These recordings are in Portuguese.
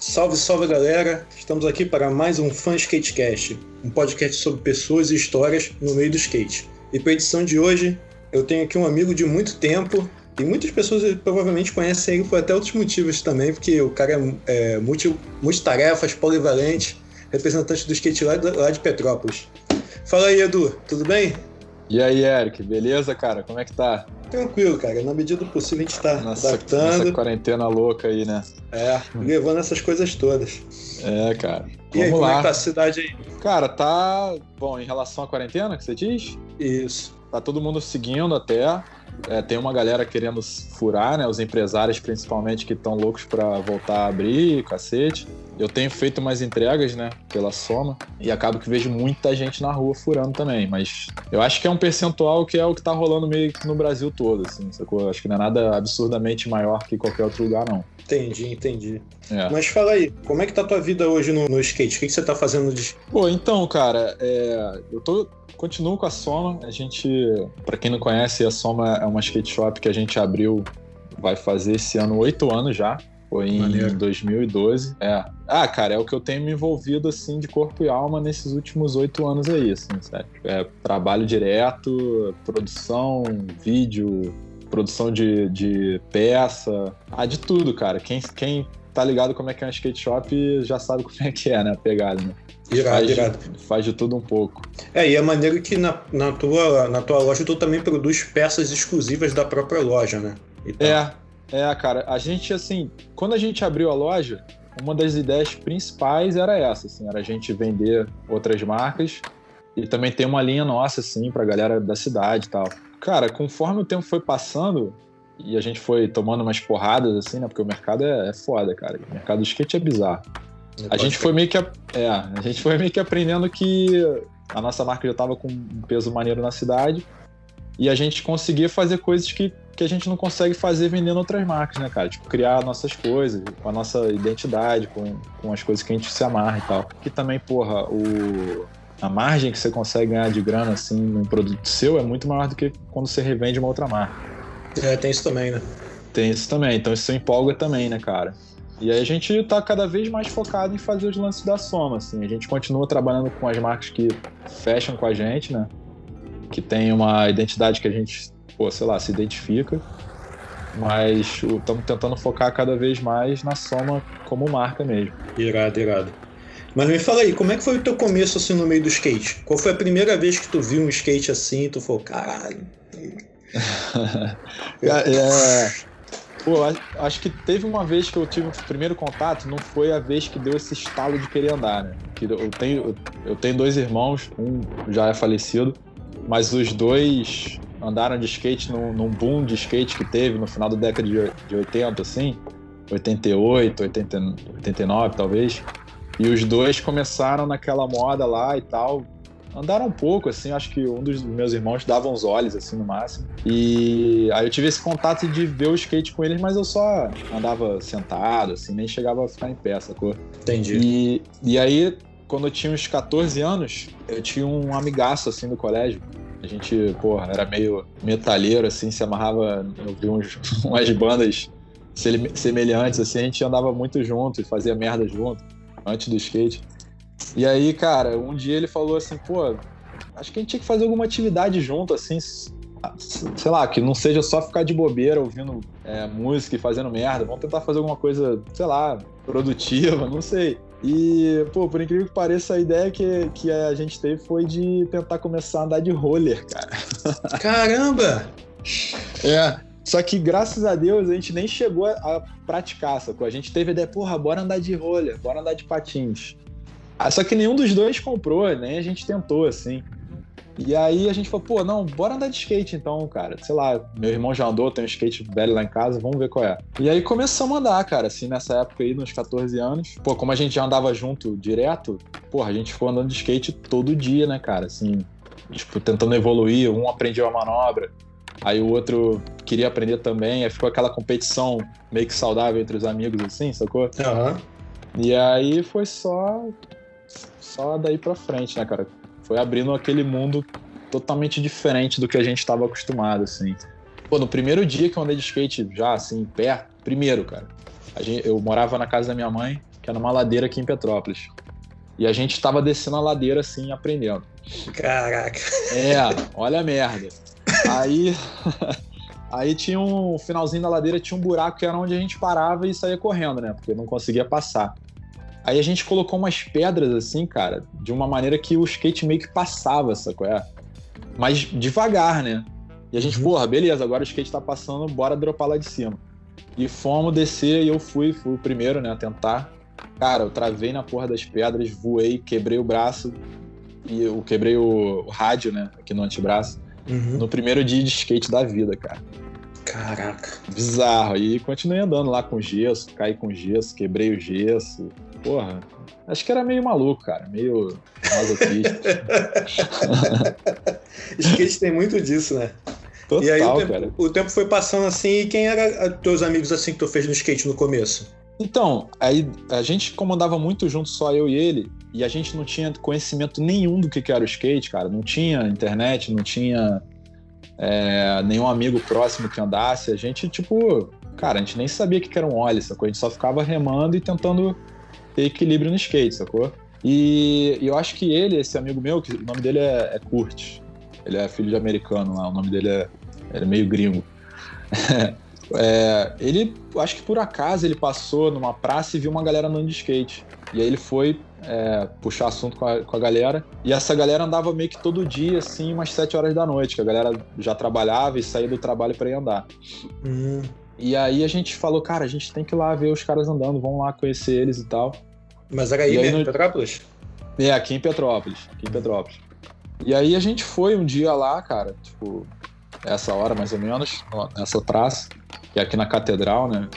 Salve, salve galera! Estamos aqui para mais um Fan Skatecast, um podcast sobre pessoas e histórias no meio do skate. E para a edição de hoje, eu tenho aqui um amigo de muito tempo, e muitas pessoas provavelmente conhecem ele por até outros motivos também, porque o cara é, é multi, multitarefas, polivalente, representante do skate lá, lá de Petrópolis. Fala aí, Edu, tudo bem? E aí, Eric, beleza, cara? Como é que tá? Tranquilo, cara. Na medida do possível a gente tá nossa, adaptando. Essa quarentena louca aí, né? É, levando essas coisas todas. É, cara. E Vamos aí, como lá. é que tá a cidade aí? Cara, tá. Bom, em relação à quarentena, que você diz? Isso. Tá todo mundo seguindo até. É, tem uma galera querendo furar, né? Os empresários, principalmente, que estão loucos para voltar a abrir, cacete. Eu tenho feito mais entregas, né? Pela soma. E acabo que vejo muita gente na rua furando também. Mas eu acho que é um percentual que é o que tá rolando meio que no Brasil todo, assim, sacou? Acho que não é nada absurdamente maior que qualquer outro lugar, não. Entendi, entendi. É. Mas fala aí, como é que tá a tua vida hoje no, no skate? O que, que você tá fazendo de. Pô, então, cara, é... eu tô continuo com a Soma. A gente, para quem não conhece, a Soma é uma skate shop que a gente abriu, vai fazer esse ano oito anos já. Foi em Maneiro. 2012. É. Ah, cara, é o que eu tenho me envolvido, assim, de corpo e alma nesses últimos oito anos aí, assim, sério. É trabalho direto, produção, vídeo, produção de, de peça, ah, de tudo, cara. Quem, quem tá ligado como é que é um skate shop já sabe como é que é, né, a pegada, né? Irado, faz, irado. Faz de tudo um pouco. É, e é maneiro que na, na, tua, na tua loja tu também produz peças exclusivas da própria loja, né? Então... É, é, cara. A gente, assim, quando a gente abriu a loja, uma das ideias principais era essa, assim, era a gente vender outras marcas e também ter uma linha nossa, assim, pra galera da cidade e tal. Cara, conforme o tempo foi passando e a gente foi tomando umas porradas, assim, né? Porque o mercado é, é foda, cara. O mercado do skate é bizarro. A gente foi meio que é, a gente foi meio que aprendendo que a nossa marca já estava com um peso maneiro na cidade e a gente conseguia fazer coisas que, que a gente não consegue fazer vendendo outras marcas, né, cara? Tipo, criar nossas coisas, com a nossa identidade, com, com as coisas que a gente se amarra e tal. Que também, porra, o, a margem que você consegue ganhar de grana, assim, num produto seu é muito maior do que quando você revende uma outra marca. É, tem isso também, né? Tem isso também, então isso empolga também, né, cara? E aí a gente está cada vez mais focado em fazer os lances da soma, assim. A gente continua trabalhando com as marcas que fecham com a gente, né? Que tem uma identidade que a gente, pô, sei lá, se identifica. Mas estamos tentando focar cada vez mais na soma como marca mesmo. Irado, irado. Mas me fala aí, como é que foi o teu começo assim no meio do skate? Qual foi a primeira vez que tu viu um skate assim e tu falou, caralho? é, Pô, acho que teve uma vez que eu tive o primeiro contato, não foi a vez que deu esse estalo de querer andar, né? Que eu tenho, eu tenho dois irmãos, um já é falecido, mas os dois andaram de skate num, num boom de skate que teve no final da década de, de 80, assim, 88, 80, 89 talvez. E os dois começaram naquela moda lá e tal, andaram um pouco, assim, acho que um dos meus irmãos dava uns olhos, assim, no máximo. E aí eu tive esse contato de ver o skate com eles, mas eu só andava sentado, assim, nem chegava a ficar em pé, sacou? Entendi. E, e aí, quando eu tinha uns 14 anos, eu tinha um amigaço, assim, do colégio. A gente, porra, era meio metalheiro, assim, se amarrava, eu vi uns, umas bandas semelhantes, assim, a gente andava muito junto e fazia merda junto, antes do skate. E aí, cara, um dia ele falou assim, pô, acho que a gente tinha que fazer alguma atividade junto, assim, sei lá, que não seja só ficar de bobeira ouvindo é, música e fazendo merda. Vamos tentar fazer alguma coisa, sei lá, produtiva, não sei. E, pô, por incrível que pareça, a ideia que, que a gente teve foi de tentar começar a andar de roller, cara. Caramba! é. Só que, graças a Deus, a gente nem chegou a praticar, sacou? A gente teve a ideia, porra, bora andar de roller, bora andar de patins. Ah, só que nenhum dos dois comprou, nem a gente tentou, assim. E aí a gente falou, pô, não, bora andar de skate então, cara. Sei lá, meu irmão já andou, tem um skate velho lá em casa, vamos ver qual é. E aí começamos a andar, cara, assim, nessa época aí, nos 14 anos. Pô, como a gente já andava junto direto, pô, a gente ficou andando de skate todo dia, né, cara, assim, tipo, tentando evoluir, um aprendia uma manobra, aí o outro queria aprender também, aí ficou aquela competição meio que saudável entre os amigos, assim, sacou? Aham. Uhum. E aí foi só só daí pra frente, né, cara? Foi abrindo aquele mundo totalmente diferente do que a gente estava acostumado, assim. Pô, no primeiro dia que eu andei de skate, já assim, perto, primeiro, cara, gente, eu morava na casa da minha mãe, que era uma ladeira aqui em Petrópolis. E a gente tava descendo a ladeira assim, aprendendo. Caraca. É, olha a merda. Aí. Aí tinha um finalzinho da ladeira, tinha um buraco que era onde a gente parava e saía correndo, né? Porque não conseguia passar. Aí a gente colocou umas pedras assim, cara, de uma maneira que o skate meio que passava, sacou? É? Mas devagar, né? E a gente, uhum. porra, beleza, agora o skate tá passando, bora dropar lá de cima. E fomos descer e eu fui, fui o primeiro, né, a tentar. Cara, eu travei na porra das pedras, voei, quebrei o braço e eu quebrei o, o rádio, né, aqui no antebraço. Uhum. No primeiro dia de skate da vida, cara. Caraca. Bizarro. E continuei andando lá com gesso, caí com gesso, quebrei o gesso. Porra, acho que era meio maluco, cara. Meio masoquista. skate tem muito disso, né? Total, e aí o tempo, o tempo foi passando assim, e quem eram teus amigos assim que tu fez no skate no começo? Então, aí a gente comandava muito junto, só eu e ele, e a gente não tinha conhecimento nenhum do que era o skate, cara. Não tinha internet, não tinha é, nenhum amigo próximo que andasse. A gente, tipo, cara, a gente nem sabia o que era um óleo, sacou? A gente só ficava remando e tentando ter equilíbrio no skate, sacou? E, e eu acho que ele, esse amigo meu, que o nome dele é, é Kurt, ele é filho de americano lá, o nome dele é era meio gringo. é, ele, acho que por acaso, ele passou numa praça e viu uma galera andando de skate. E aí ele foi é, puxar assunto com a, com a galera. E essa galera andava meio que todo dia, assim, umas 7 horas da noite, que a galera já trabalhava e saía do trabalho para ir andar. Uhum. E aí a gente falou, cara, a gente tem que ir lá ver os caras andando, vamos lá conhecer eles e tal. Mas era aí, aí mesmo, no... Petrópolis? É, aqui em Petrópolis. Aqui em Petrópolis. E aí a gente foi um dia lá, cara, tipo, essa hora mais ou menos, nessa praça, que é aqui na Catedral, né?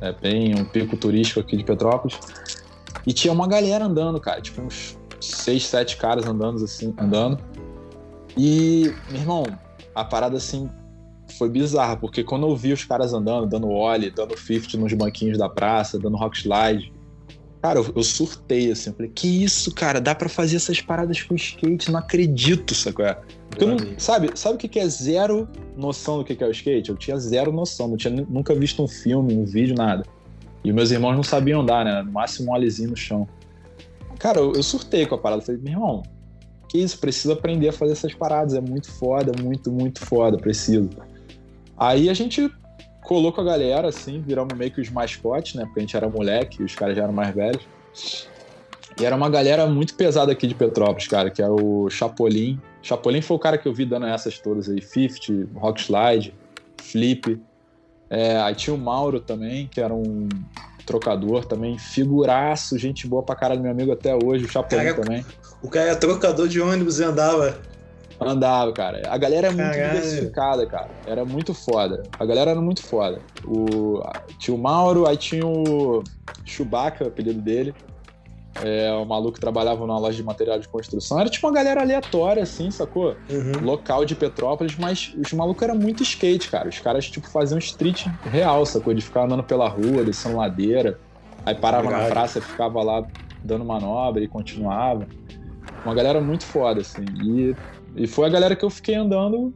É, é bem um pico turístico aqui de Petrópolis. E tinha uma galera andando, cara, tipo uns seis, sete caras andando assim, andando. E, meu irmão, a parada assim foi bizarra, porque quando eu vi os caras andando, dando ollie, dando 50 nos banquinhos da praça, dando rock slide, Cara, eu, eu surtei, assim. Eu falei, que isso, cara? Dá para fazer essas paradas com skate? Não acredito, sacou? É? Porque eu não, sabe, sabe o que é zero noção do que é o skate? Eu tinha zero noção, não tinha nunca visto um filme, um vídeo, nada. E meus irmãos não sabiam andar, né? No máximo um alizinho no chão. Cara, eu, eu surtei com a parada. Eu falei, meu irmão, que isso? Preciso aprender a fazer essas paradas. É muito foda, muito, muito foda. Preciso. Aí a gente colou com a galera, assim, viramos meio que os mascotes, né? Porque a gente era moleque e os caras já eram mais velhos. E era uma galera muito pesada aqui de Petrópolis, cara, que era o Chapolin. Chapolin foi o cara que eu vi dando essas todas aí, 50, Rock Slide, Flip. É, aí tinha o Mauro também, que era um trocador também, figuraço, gente boa pra caralho, meu amigo até hoje, o Chapolin cara, também. O cara é trocador de ônibus e andava Andava, cara. A galera é muito Caralho. diversificada, cara. Era muito foda. A galera era muito foda. O, tinha o Mauro, aí tinha o Chewbacca, o apelido dele. É, o maluco que trabalhava numa loja de material de construção. Era tipo uma galera aleatória, assim, sacou? Uhum. Local de Petrópolis, mas os malucos eram muito skate, cara. Os caras, tipo, faziam street real, sacou? De ficar andando pela rua, descendo ladeira. Aí parava Verdade. na praça, ficava lá dando manobra e continuava. Uma galera muito foda, assim. E e foi a galera que eu fiquei andando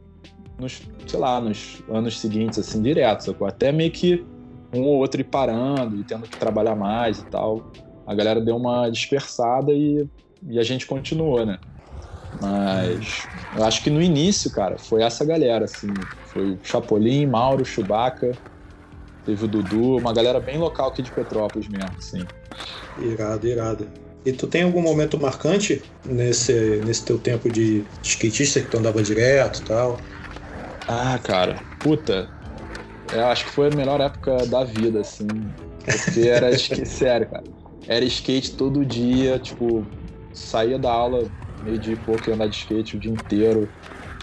nos, sei lá, nos anos seguintes, assim, direto, sacou? Até meio que um ou outro ir parando e tendo que trabalhar mais e tal. A galera deu uma dispersada e, e a gente continuou, né? Mas eu acho que no início, cara, foi essa galera, assim. Foi Chapolin, Mauro, Chewbacca, teve o Dudu, uma galera bem local aqui de Petrópolis mesmo, assim. Irado, irado. E tu tem algum momento marcante nesse, nesse teu tempo de skatista que tu andava direto e tal? Ah, cara, puta. Eu acho que foi a melhor época da vida, assim. Porque era skate, sério, cara. Era skate todo dia, tipo, saía da aula meio dia e pouco e andar de skate o dia inteiro.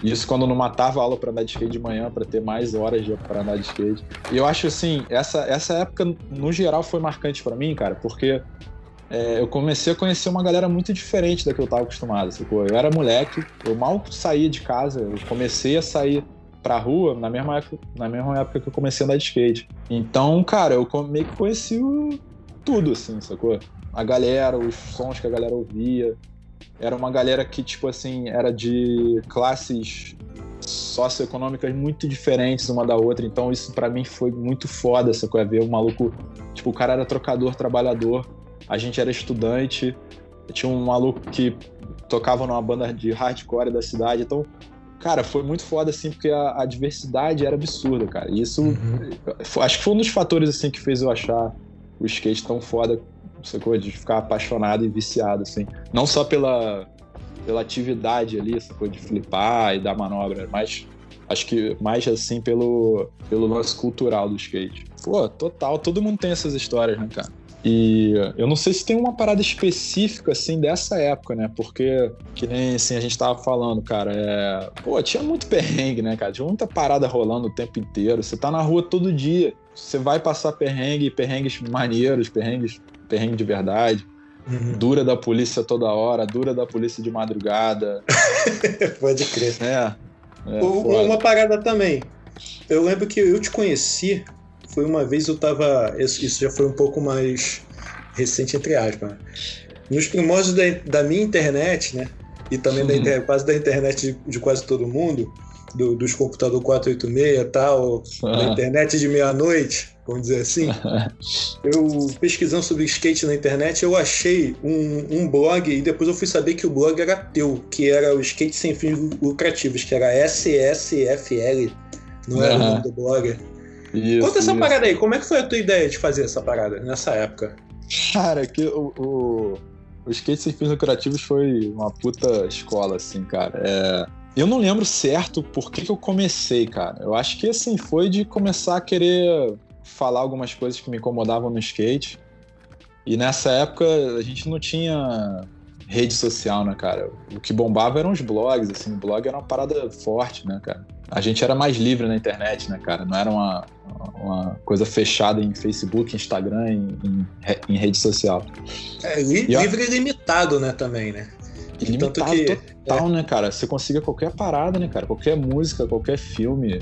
Isso quando não matava a aula para andar de skate de manhã, para ter mais horas para andar de skate. E eu acho assim, essa, essa época, no geral, foi marcante para mim, cara, porque é, eu comecei a conhecer uma galera muito diferente da que eu estava acostumado. Sacou? Eu era moleque, eu mal saía de casa, eu comecei a sair pra rua na mesma época, na mesma época que eu comecei a andar de skate. Então, cara, eu meio que conheci tudo, assim, sacou? A galera, os sons que a galera ouvia. Era uma galera que, tipo assim, era de classes socioeconômicas muito diferentes uma da outra. Então isso para mim foi muito foda, essa coisa. Ver o maluco, tipo, o cara era trocador, trabalhador, a gente era estudante, tinha um maluco que tocava numa banda de hardcore da cidade. Então, cara, foi muito foda, assim, porque a, a diversidade era absurda, cara. E isso, uhum. acho que foi um dos fatores, assim, que fez eu achar o skate tão foda, sacou? De ficar apaixonado e viciado, assim. Não só pela, pela atividade ali, coisa de flipar e dar manobra, mas acho que mais assim pelo, pelo lance cultural do skate. Pô, total, todo mundo tem essas histórias, né, cara? E eu não sei se tem uma parada específica, assim, dessa época, né? Porque, que nem, assim, a gente tava falando, cara, é... Pô, tinha muito perrengue, né, cara? Tinha muita parada rolando o tempo inteiro. Você tá na rua todo dia. Você vai passar perrengue, perrengues maneiros, perrengues, perrengue de verdade. Uhum. Dura da polícia toda hora, dura da polícia de madrugada. Pode crer. É. é uma parada também. Eu lembro que eu te conheci foi uma vez eu tava. Isso já foi um pouco mais recente, entre aspas. Nos primórdios da, da minha internet, né? E também da internet, quase da internet de, de quase todo mundo, do, dos computadores 486 e tal, ah. da internet de meia-noite, vamos dizer assim. eu pesquisando sobre skate na internet, eu achei um, um blog e depois eu fui saber que o blog era teu, que era o Skate Sem Fins Lucrativos, que era SSFL, não era uhum. o nome do blog. Isso, Conta essa isso. parada aí, como é que foi a tua ideia de fazer essa parada nessa época? Cara, que o, o, o skate sem fins lucrativos foi uma puta escola, assim, cara. É, eu não lembro certo por que, que eu comecei, cara. Eu acho que, assim, foi de começar a querer falar algumas coisas que me incomodavam no skate. E nessa época a gente não tinha rede social, né, cara? O que bombava eram os blogs, assim, o blog era uma parada forte, né, cara? A gente era mais livre na internet, né, cara? Não era uma, uma coisa fechada em Facebook, Instagram, em, em, em rede social. É, li, e, livre e limitado, né, também, né? Limitado que, total, é. né, cara? Você conseguia qualquer parada, né, cara? Qualquer música, qualquer filme.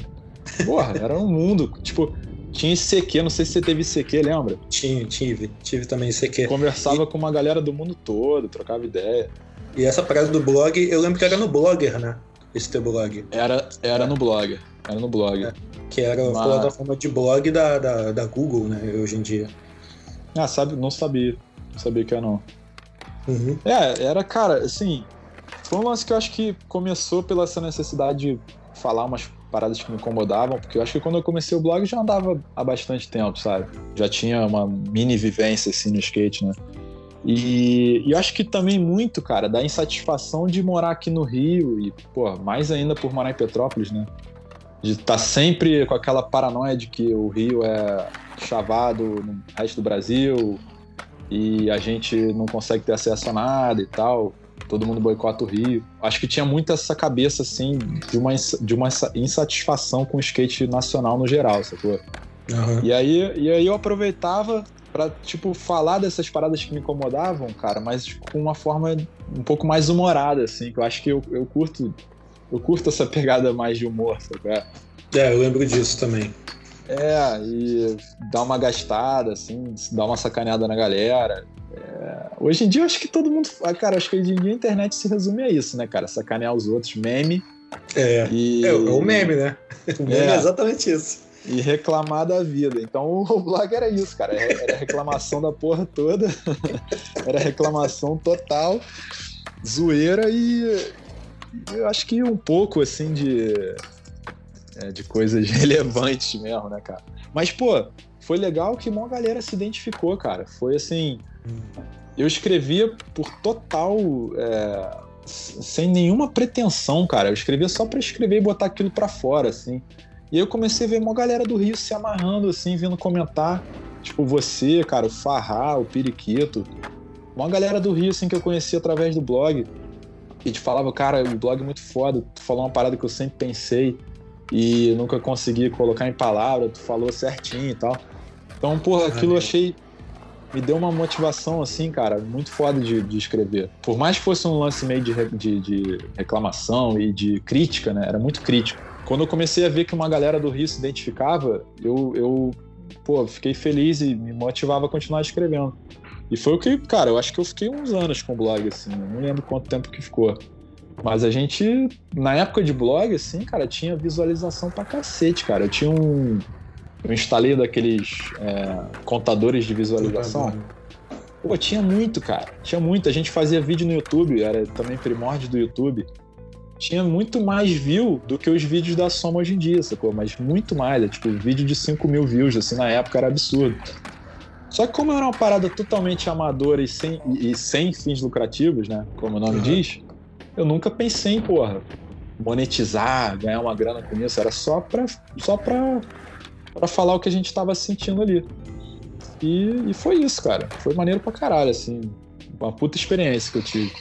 Porra, era um mundo. Tipo, tinha ICQ, não sei se você teve ICQ, lembra? Tinha, tive. Tive também ICQ. Conversava e... com uma galera do mundo todo, trocava ideia. E essa parada do blog, eu lembro que era no Blogger, né? Esse teu blog. Era, era no blog. Era no blog. É, que era Mas... a plataforma de blog da, da, da, Google, né? Hoje em dia. Ah, sabe? Não sabia. Não sabia que era não. Uhum. É, era, cara, assim. Foi um lance que eu acho que começou pela essa necessidade de falar umas paradas que me incomodavam, porque eu acho que quando eu comecei o blog já andava há bastante tempo, sabe? Já tinha uma mini vivência assim no skate, né? E, e eu acho que também muito, cara, da insatisfação de morar aqui no Rio e, pô, mais ainda por morar em Petrópolis, né? De estar tá sempre com aquela paranoia de que o Rio é chavado no resto do Brasil e a gente não consegue ter acesso a nada e tal todo mundo boicota o Rio. Acho que tinha muito essa cabeça, assim, de uma, de uma insatisfação com o skate nacional no geral, sacou? Uhum. E, aí, e aí eu aproveitava para tipo, falar dessas paradas que me incomodavam, cara, mas com uma forma um pouco mais humorada, assim, que eu acho que eu, eu curto eu curto essa pegada mais de humor, sabe? É, eu lembro disso também. É, e dar uma gastada, assim, dar uma sacaneada na galera. É, hoje em dia eu acho que todo mundo. Ah, cara, acho que hoje em dia a internet se resume a isso, né, cara? Sacanear os outros, meme. É. E... É, é o meme, né? O meme é. é exatamente isso. E reclamar da vida. Então o blog era isso, cara. Era reclamação da porra toda. Era reclamação total, zoeira e eu acho que um pouco assim de, é, de coisas relevantes mesmo, né, cara? Mas, pô, foi legal que uma galera se identificou, cara. Foi assim. Eu escrevia por total. É, sem nenhuma pretensão, cara. Eu escrevia só para escrever e botar aquilo para fora, assim. E aí eu comecei a ver uma galera do Rio se amarrando, assim, vindo comentar. Tipo, você, cara, o Farrá, o Periquito. Uma galera do Rio, assim, que eu conheci através do blog. E te falava, cara, o blog é muito foda. Tu falou uma parada que eu sempre pensei e nunca consegui colocar em palavra. Tu falou certinho e tal. Então, porra, aquilo eu achei. Me deu uma motivação, assim, cara, muito foda de, de escrever. Por mais que fosse um lance meio de, de, de reclamação e de crítica, né? Era muito crítico. Quando eu comecei a ver que uma galera do Rio se identificava, eu, eu pô, fiquei feliz e me motivava a continuar escrevendo. E foi o que, cara, eu acho que eu fiquei uns anos com o blog, assim, não lembro quanto tempo que ficou. Mas a gente, na época de blog, assim, cara, tinha visualização pra cacete, cara. Eu tinha um. Eu instalei daqueles é, contadores de visualização. Pô, tinha muito, cara. Tinha muito. A gente fazia vídeo no YouTube, era também primórdio do YouTube. Tinha muito mais view do que os vídeos da Soma hoje em dia, sacou? Mas muito mais. É, tipo, vídeo de 5 mil views, assim, na época era absurdo. Só que como era uma parada totalmente amadora e sem, e, e sem fins lucrativos, né? Como o nome uhum. diz, eu nunca pensei em, porra, monetizar, ganhar uma grana com isso. Era só pra, só pra, pra falar o que a gente tava sentindo ali. E, e foi isso, cara. Foi maneiro pra caralho, assim. Uma puta experiência que eu tive.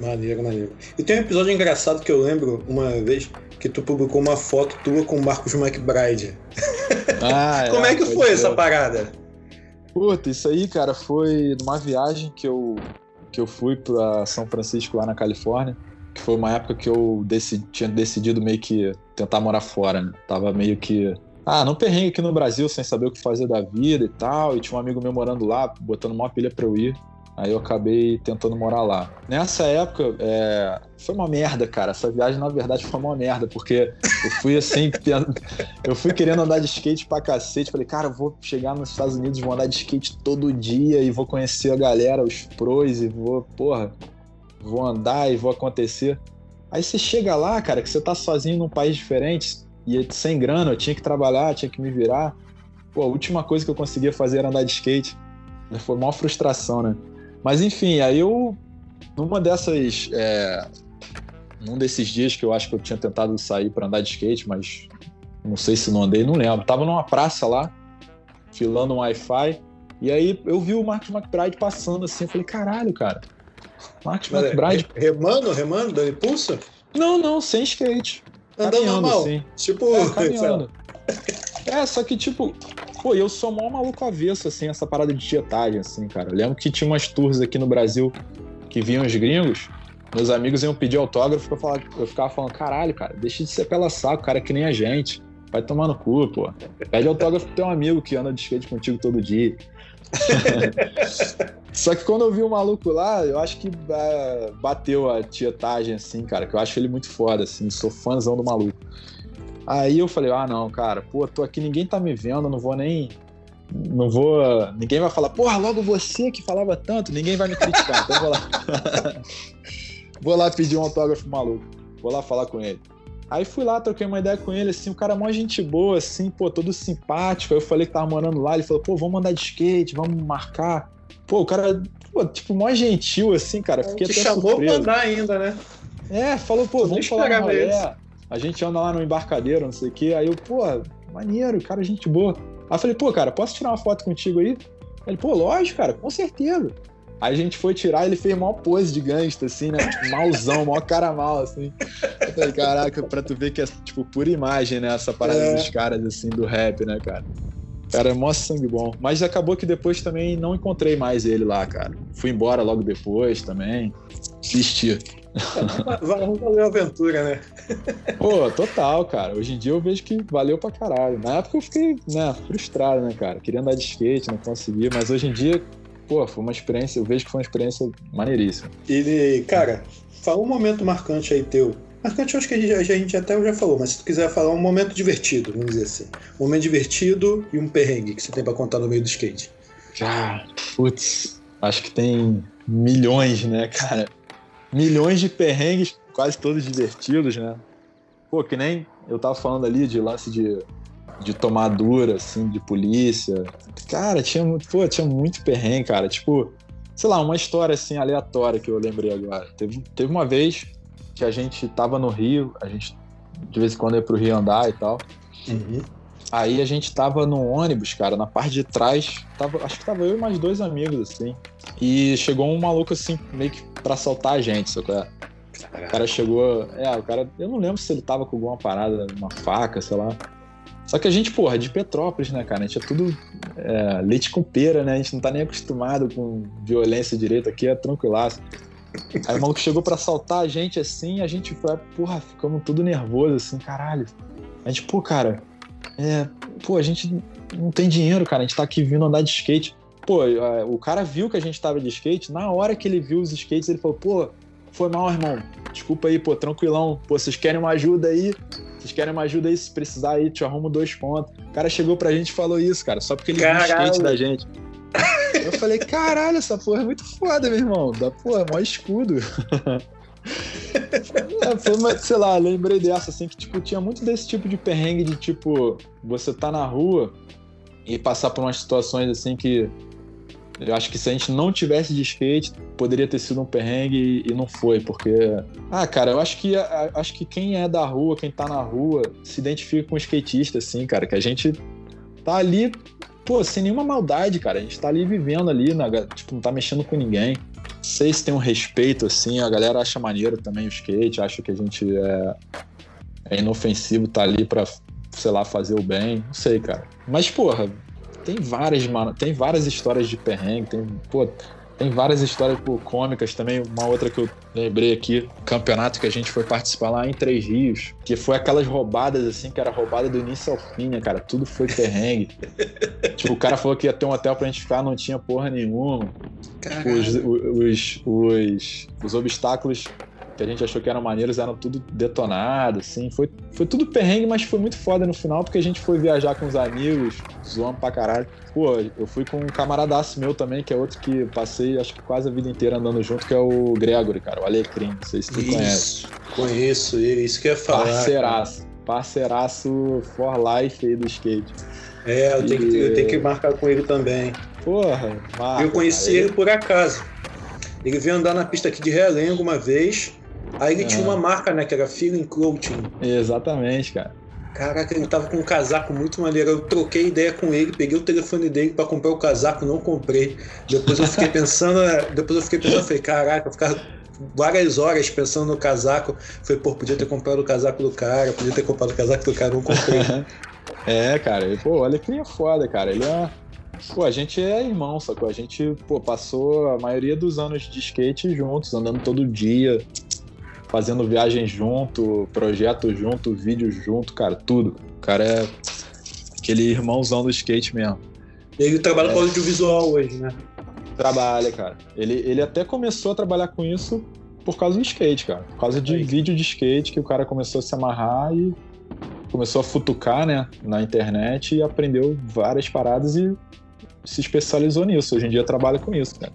Maneiro, maneiro. E tem um episódio engraçado que eu lembro uma vez que tu publicou uma foto tua com o Marcos McBride. Ah, Como é, é que foi ser. essa parada? Puta, isso aí, cara, foi numa viagem que eu, que eu fui pra São Francisco, lá na Califórnia. Que foi uma época que eu decidi, tinha decidido meio que tentar morar fora, né? Tava meio que ah, não perrengue aqui no Brasil sem saber o que fazer da vida e tal. E tinha um amigo meu morando lá, botando uma pilha pra eu ir. Aí eu acabei tentando morar lá. Nessa época, é... foi uma merda, cara. Essa viagem, na verdade, foi uma merda, porque eu fui assim, eu fui querendo andar de skate pra cacete. Falei, cara, eu vou chegar nos Estados Unidos, vou andar de skate todo dia e vou conhecer a galera, os pros, e vou, porra, vou andar e vou acontecer. Aí você chega lá, cara, que você tá sozinho num país diferente, e sem grana, eu tinha que trabalhar, tinha que me virar. Pô, a última coisa que eu conseguia fazer era andar de skate. Foi uma frustração, né? Mas enfim, aí eu, numa dessas. É, num desses dias que eu acho que eu tinha tentado sair para andar de skate, mas não sei se não andei, não lembro. Tava numa praça lá, filando um Wi-Fi, e aí eu vi o Marcos McBride passando assim, eu falei, caralho, cara. Marcos é, McBride. Remando, remando, dando impulso? Não, não, sem skate. Andando normal. Assim. Tipo, é, caminhando. é, só que, tipo, pô, eu sou mó maluco avesso, assim, essa parada de tietagem, assim, cara. Eu lembro que tinha umas tours aqui no Brasil que vinham os gringos, meus amigos iam pedir autógrafo, eu, falava, eu ficava falando, caralho, cara, deixa de ser pela saco, cara, é que nem a gente. Vai tomar no cu, pô. Pede autógrafo pro teu amigo que anda de skate contigo todo dia. Só que quando eu vi o maluco lá, eu acho que uh, bateu a tietagem, assim, cara, que eu acho ele muito foda, assim, sou fãzão do maluco. Aí eu falei, ah, não, cara, pô, tô aqui, ninguém tá me vendo, não vou nem. Não vou. Ninguém vai falar, porra, logo você que falava tanto, ninguém vai me criticar. então vou lá. vou lá pedir um autógrafo maluco. Vou lá falar com ele. Aí fui lá, troquei uma ideia com ele, assim, o cara é mó gente boa, assim, pô, todo simpático. Aí eu falei que tava morando lá, ele falou, pô, vamos andar de skate, vamos marcar. Pô, o cara, pô, tipo, mó gentil, assim, cara. Fiquei Te até chamou surpreso. pra andar ainda, né? É, falou, pô, vamos falar uma rolé. A gente anda lá no embarcadeiro, não sei o quê. Aí eu, pô, maneiro, cara, gente boa. Aí eu falei, pô, cara, posso tirar uma foto contigo aí? Ele, pô, lógico, cara, com certeza. Aí a gente foi tirar, ele fez mó pose de gangsta, assim, né? Tipo, malzão, mó cara mal, assim. Eu falei, caraca, pra tu ver que é, tipo, pura imagem, né? Essa parada é. dos caras, assim, do rap, né, cara? Cara, é mó sangue bom. Mas acabou que depois também não encontrei mais ele lá, cara. Fui embora logo depois também. Desisti. Valeu a aventura, né? Pô, total, cara. Hoje em dia eu vejo que valeu pra caralho. Na época eu fiquei, né, frustrado, né, cara? Queria andar de skate, não consegui. Mas hoje em dia, pô, foi uma experiência, eu vejo que foi uma experiência maneiríssima. E, cara, fala um momento marcante aí teu. Marcante acho que a gente, a gente até já falou, mas se tu quiser falar um momento divertido, vamos dizer assim. Um momento divertido e um perrengue que você tem pra contar no meio do skate. Ah, putz, acho que tem milhões, né, cara? Milhões de perrengues, quase todos divertidos, né? Pô, que nem eu tava falando ali de lance de de tomadura, assim, de polícia. Cara, tinha, pô, tinha muito perrengue, cara. Tipo, sei lá, uma história, assim, aleatória que eu lembrei agora. Teve, teve uma vez que a gente tava no Rio, a gente de vez em quando ia pro Rio andar e tal. Uhum. Aí a gente tava no ônibus, cara, na parte de trás, tava, acho que tava eu e mais dois amigos, assim. E chegou um maluco, assim, meio que pra assaltar a gente, só que O cara chegou. É, o cara. Eu não lembro se ele tava com alguma parada, uma faca, sei lá. Só que a gente, porra, é de Petrópolis, né, cara? A gente é tudo é, leite com pera, né? A gente não tá nem acostumado com violência direito aqui, é tranquilaço. Aí o maluco chegou para assaltar a gente assim, a gente foi, porra, ficamos tudo nervoso, assim, caralho. A gente, pô, cara, é, pô, a gente não tem dinheiro, cara, a gente tá aqui vindo andar de skate. Pô, o cara viu que a gente tava de skate, na hora que ele viu os skates, ele falou, pô, foi mal, irmão. Desculpa aí, pô, tranquilão. Pô, vocês querem uma ajuda aí? Vocês querem uma ajuda aí? Se precisar aí, te arrumo dois pontos. O cara chegou pra gente e falou isso, cara, só porque ele viu o skate da gente. Eu falei, caralho, essa porra é muito foda, meu irmão. Da porra, maior escudo. é, foi uma, sei lá, lembrei dessa, assim, que tipo, tinha muito desse tipo de perrengue de tipo, você tá na rua e passar por umas situações assim que eu acho que se a gente não tivesse de skate, poderia ter sido um perrengue e, não foi, porque. Ah, cara, eu acho que acho que quem é da rua, quem tá na rua, se identifica com o skatista, assim, cara, que a gente tá ali, pô, sem nenhuma maldade, cara. A gente tá ali vivendo ali, na, tipo, não tá mexendo com ninguém. Sei se tem um respeito, assim, a galera acha maneiro também o skate, acha que a gente é, é inofensivo, tá ali pra, sei lá, fazer o bem. Não sei, cara. Mas, porra, tem várias, mano, tem várias histórias de perrengue, tem, pô, tem várias histórias pô, cômicas também. Uma outra que eu lembrei aqui, campeonato que a gente foi participar lá em Três Rios, que foi aquelas roubadas assim, que era roubada do início ao fim, né, cara? Tudo foi perrengue. tipo, o cara falou que ia ter um hotel pra gente ficar, não tinha porra nenhuma. Tipo, os, os, os, os obstáculos que a gente achou que eram maneiros eram tudo detonado, assim. Foi, foi tudo perrengue, mas foi muito foda no final, porque a gente foi viajar com os amigos, zoando pra caralho. Pô, eu fui com um camaradaço meu também, que é outro que passei, acho que quase a vida inteira andando junto, que é o Gregory, cara, o Alecrim. Não sei se tu isso, conhece. Conheço ele, isso que ia falar. Parceiraço. Cara. Parceiraço for life aí do skate. É, eu, e... tenho que, eu tenho que marcar com ele também. Porra, marca, Eu conheci cara. ele por acaso. Ele veio andar na pista aqui de Realengo uma vez. Aí ele tinha uma marca, né? Que era Feeling Clothing. Exatamente, cara. Caraca, ele tava com um casaco muito maneiro. Eu troquei ideia com ele, peguei o telefone dele para comprar o casaco, não comprei. Depois eu fiquei pensando, depois eu fiquei pensando, falei, caraca, eu ficava várias horas pensando no casaco. Falei, pô, podia ter comprado o casaco do cara, podia ter comprado o casaco do cara, não comprei. é, cara, pô, olha que é foda, cara. Ele é. Pô, a gente é irmão, sacou? A gente, pô, passou a maioria dos anos de skate juntos, andando todo dia fazendo viagem junto, projeto junto, vídeo junto, cara, tudo. O cara é aquele irmãozão do skate mesmo. Ele trabalha é. com audiovisual hoje, né? Trabalha, cara. Ele, ele até começou a trabalhar com isso por causa do skate, cara. Por causa de Aí. vídeo de skate que o cara começou a se amarrar e começou a futucar, né, na internet e aprendeu várias paradas e se especializou nisso. Hoje em dia trabalha com isso, cara.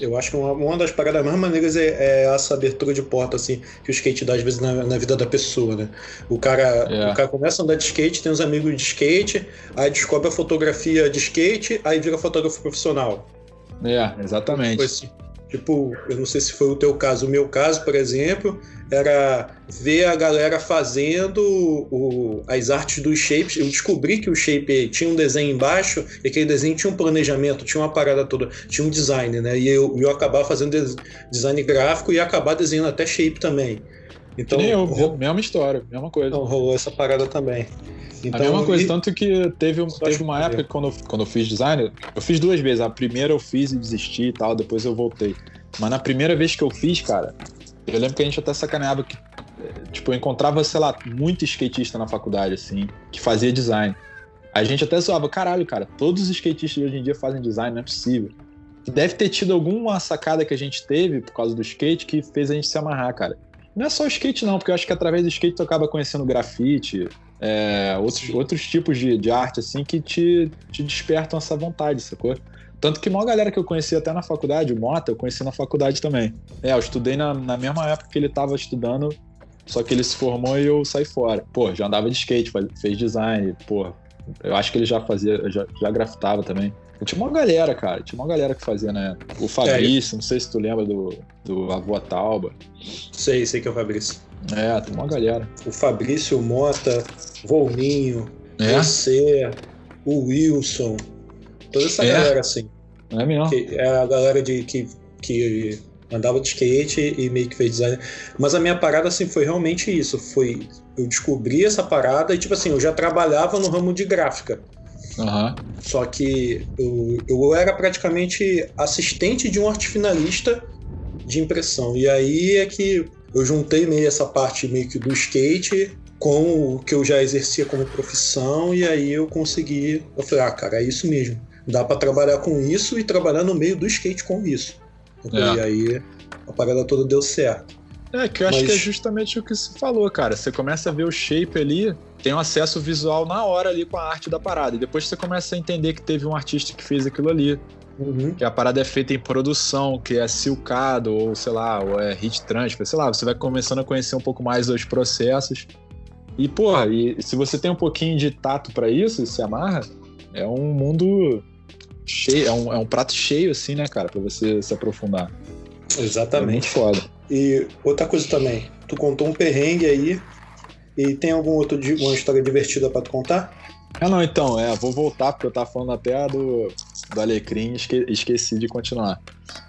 Eu acho que uma, uma das paradas mais maneiras é, é, essa abertura de porta, assim, que o skate dá às vezes na, na vida da pessoa, né? O cara, é. o cara começa a andar de skate, tem uns amigos de skate, aí descobre a fotografia de skate, aí vira fotógrafo profissional. É, exatamente. Assim. Tipo, eu não sei se foi o teu caso, o meu caso, por exemplo, era ver a galera fazendo o, as artes dos shapes. Eu descobri que o shape tinha um desenho embaixo e aquele desenho tinha um planejamento, tinha uma parada toda, tinha um design, né? E eu, eu acabava fazendo design gráfico e acabar desenhando até shape também. Então, nem eu, mesma história, mesma coisa. Então rolou essa parada também. Então, a mesma coisa, e... tanto que teve, teve uma época que quando, eu, quando eu fiz design, eu fiz duas vezes. A primeira eu fiz e desisti e tal, depois eu voltei. Mas na primeira vez que eu fiz, cara, eu lembro que a gente até sacaneava que, tipo, eu encontrava, sei lá, muito skatista na faculdade, assim, que fazia design. A gente até zoava, caralho, cara, todos os skatistas de hoje em dia fazem design, não é possível. Deve ter tido alguma sacada que a gente teve por causa do skate que fez a gente se amarrar, cara. Não é só o skate, não, porque eu acho que através do skate tu acaba conhecendo grafite, é, outros, outros tipos de, de arte, assim, que te, te despertam essa vontade, sacou? Tanto que uma galera que eu conheci até na faculdade, o Mota, eu conheci na faculdade também. É, eu estudei na, na mesma época que ele estava estudando, só que ele se formou e eu saí fora. Pô, já andava de skate, fez design, pô. Eu acho que ele já fazia, já, já grafitava também. Tinha uma galera, cara. Tinha uma galera que fazia, né? O Fabrício, é, não sei se tu lembra do, do Avô Tauba. Sei, sei que é o Fabrício. É, tem uma galera. O Fabrício, o Mota, Volminho, é? você, o Wilson, toda essa é. galera assim. É mesmo. é a galera de, que, que andava de skate e meio que fez design. Mas a minha parada assim foi realmente isso. Foi eu descobri essa parada e tipo assim eu já trabalhava no ramo de gráfica. Uhum. Só que eu, eu era praticamente assistente de um arte finalista de impressão. E aí é que eu juntei meio essa parte meio que do skate com o que eu já exercia como profissão e aí eu consegui. Eu falei, ah, cara, é isso mesmo. Dá para trabalhar com isso e trabalhar no meio do skate com isso. É. E aí a parada toda deu certo. É, que eu acho Mas... que é justamente o que você falou, cara. Você começa a ver o shape ali, tem um acesso visual na hora ali com a arte da parada. E depois você começa a entender que teve um artista que fez aquilo ali. Uhum. Que a parada é feita em produção, que é silcado, ou sei lá, ou é heat transfer, sei lá, você vai começando a conhecer um pouco mais dos processos. E, porra, e se você tem um pouquinho de tato para isso e se amarra, é um mundo cheio, é um, é um prato cheio, assim, né, cara, para você se aprofundar. Exatamente. É foda. E outra coisa também, tu contou um perrengue aí, e tem algum outro uma história divertida para tu contar? Ah, não, então, é, vou voltar, porque eu tava falando até do, do Alecrim e esque, esqueci de continuar.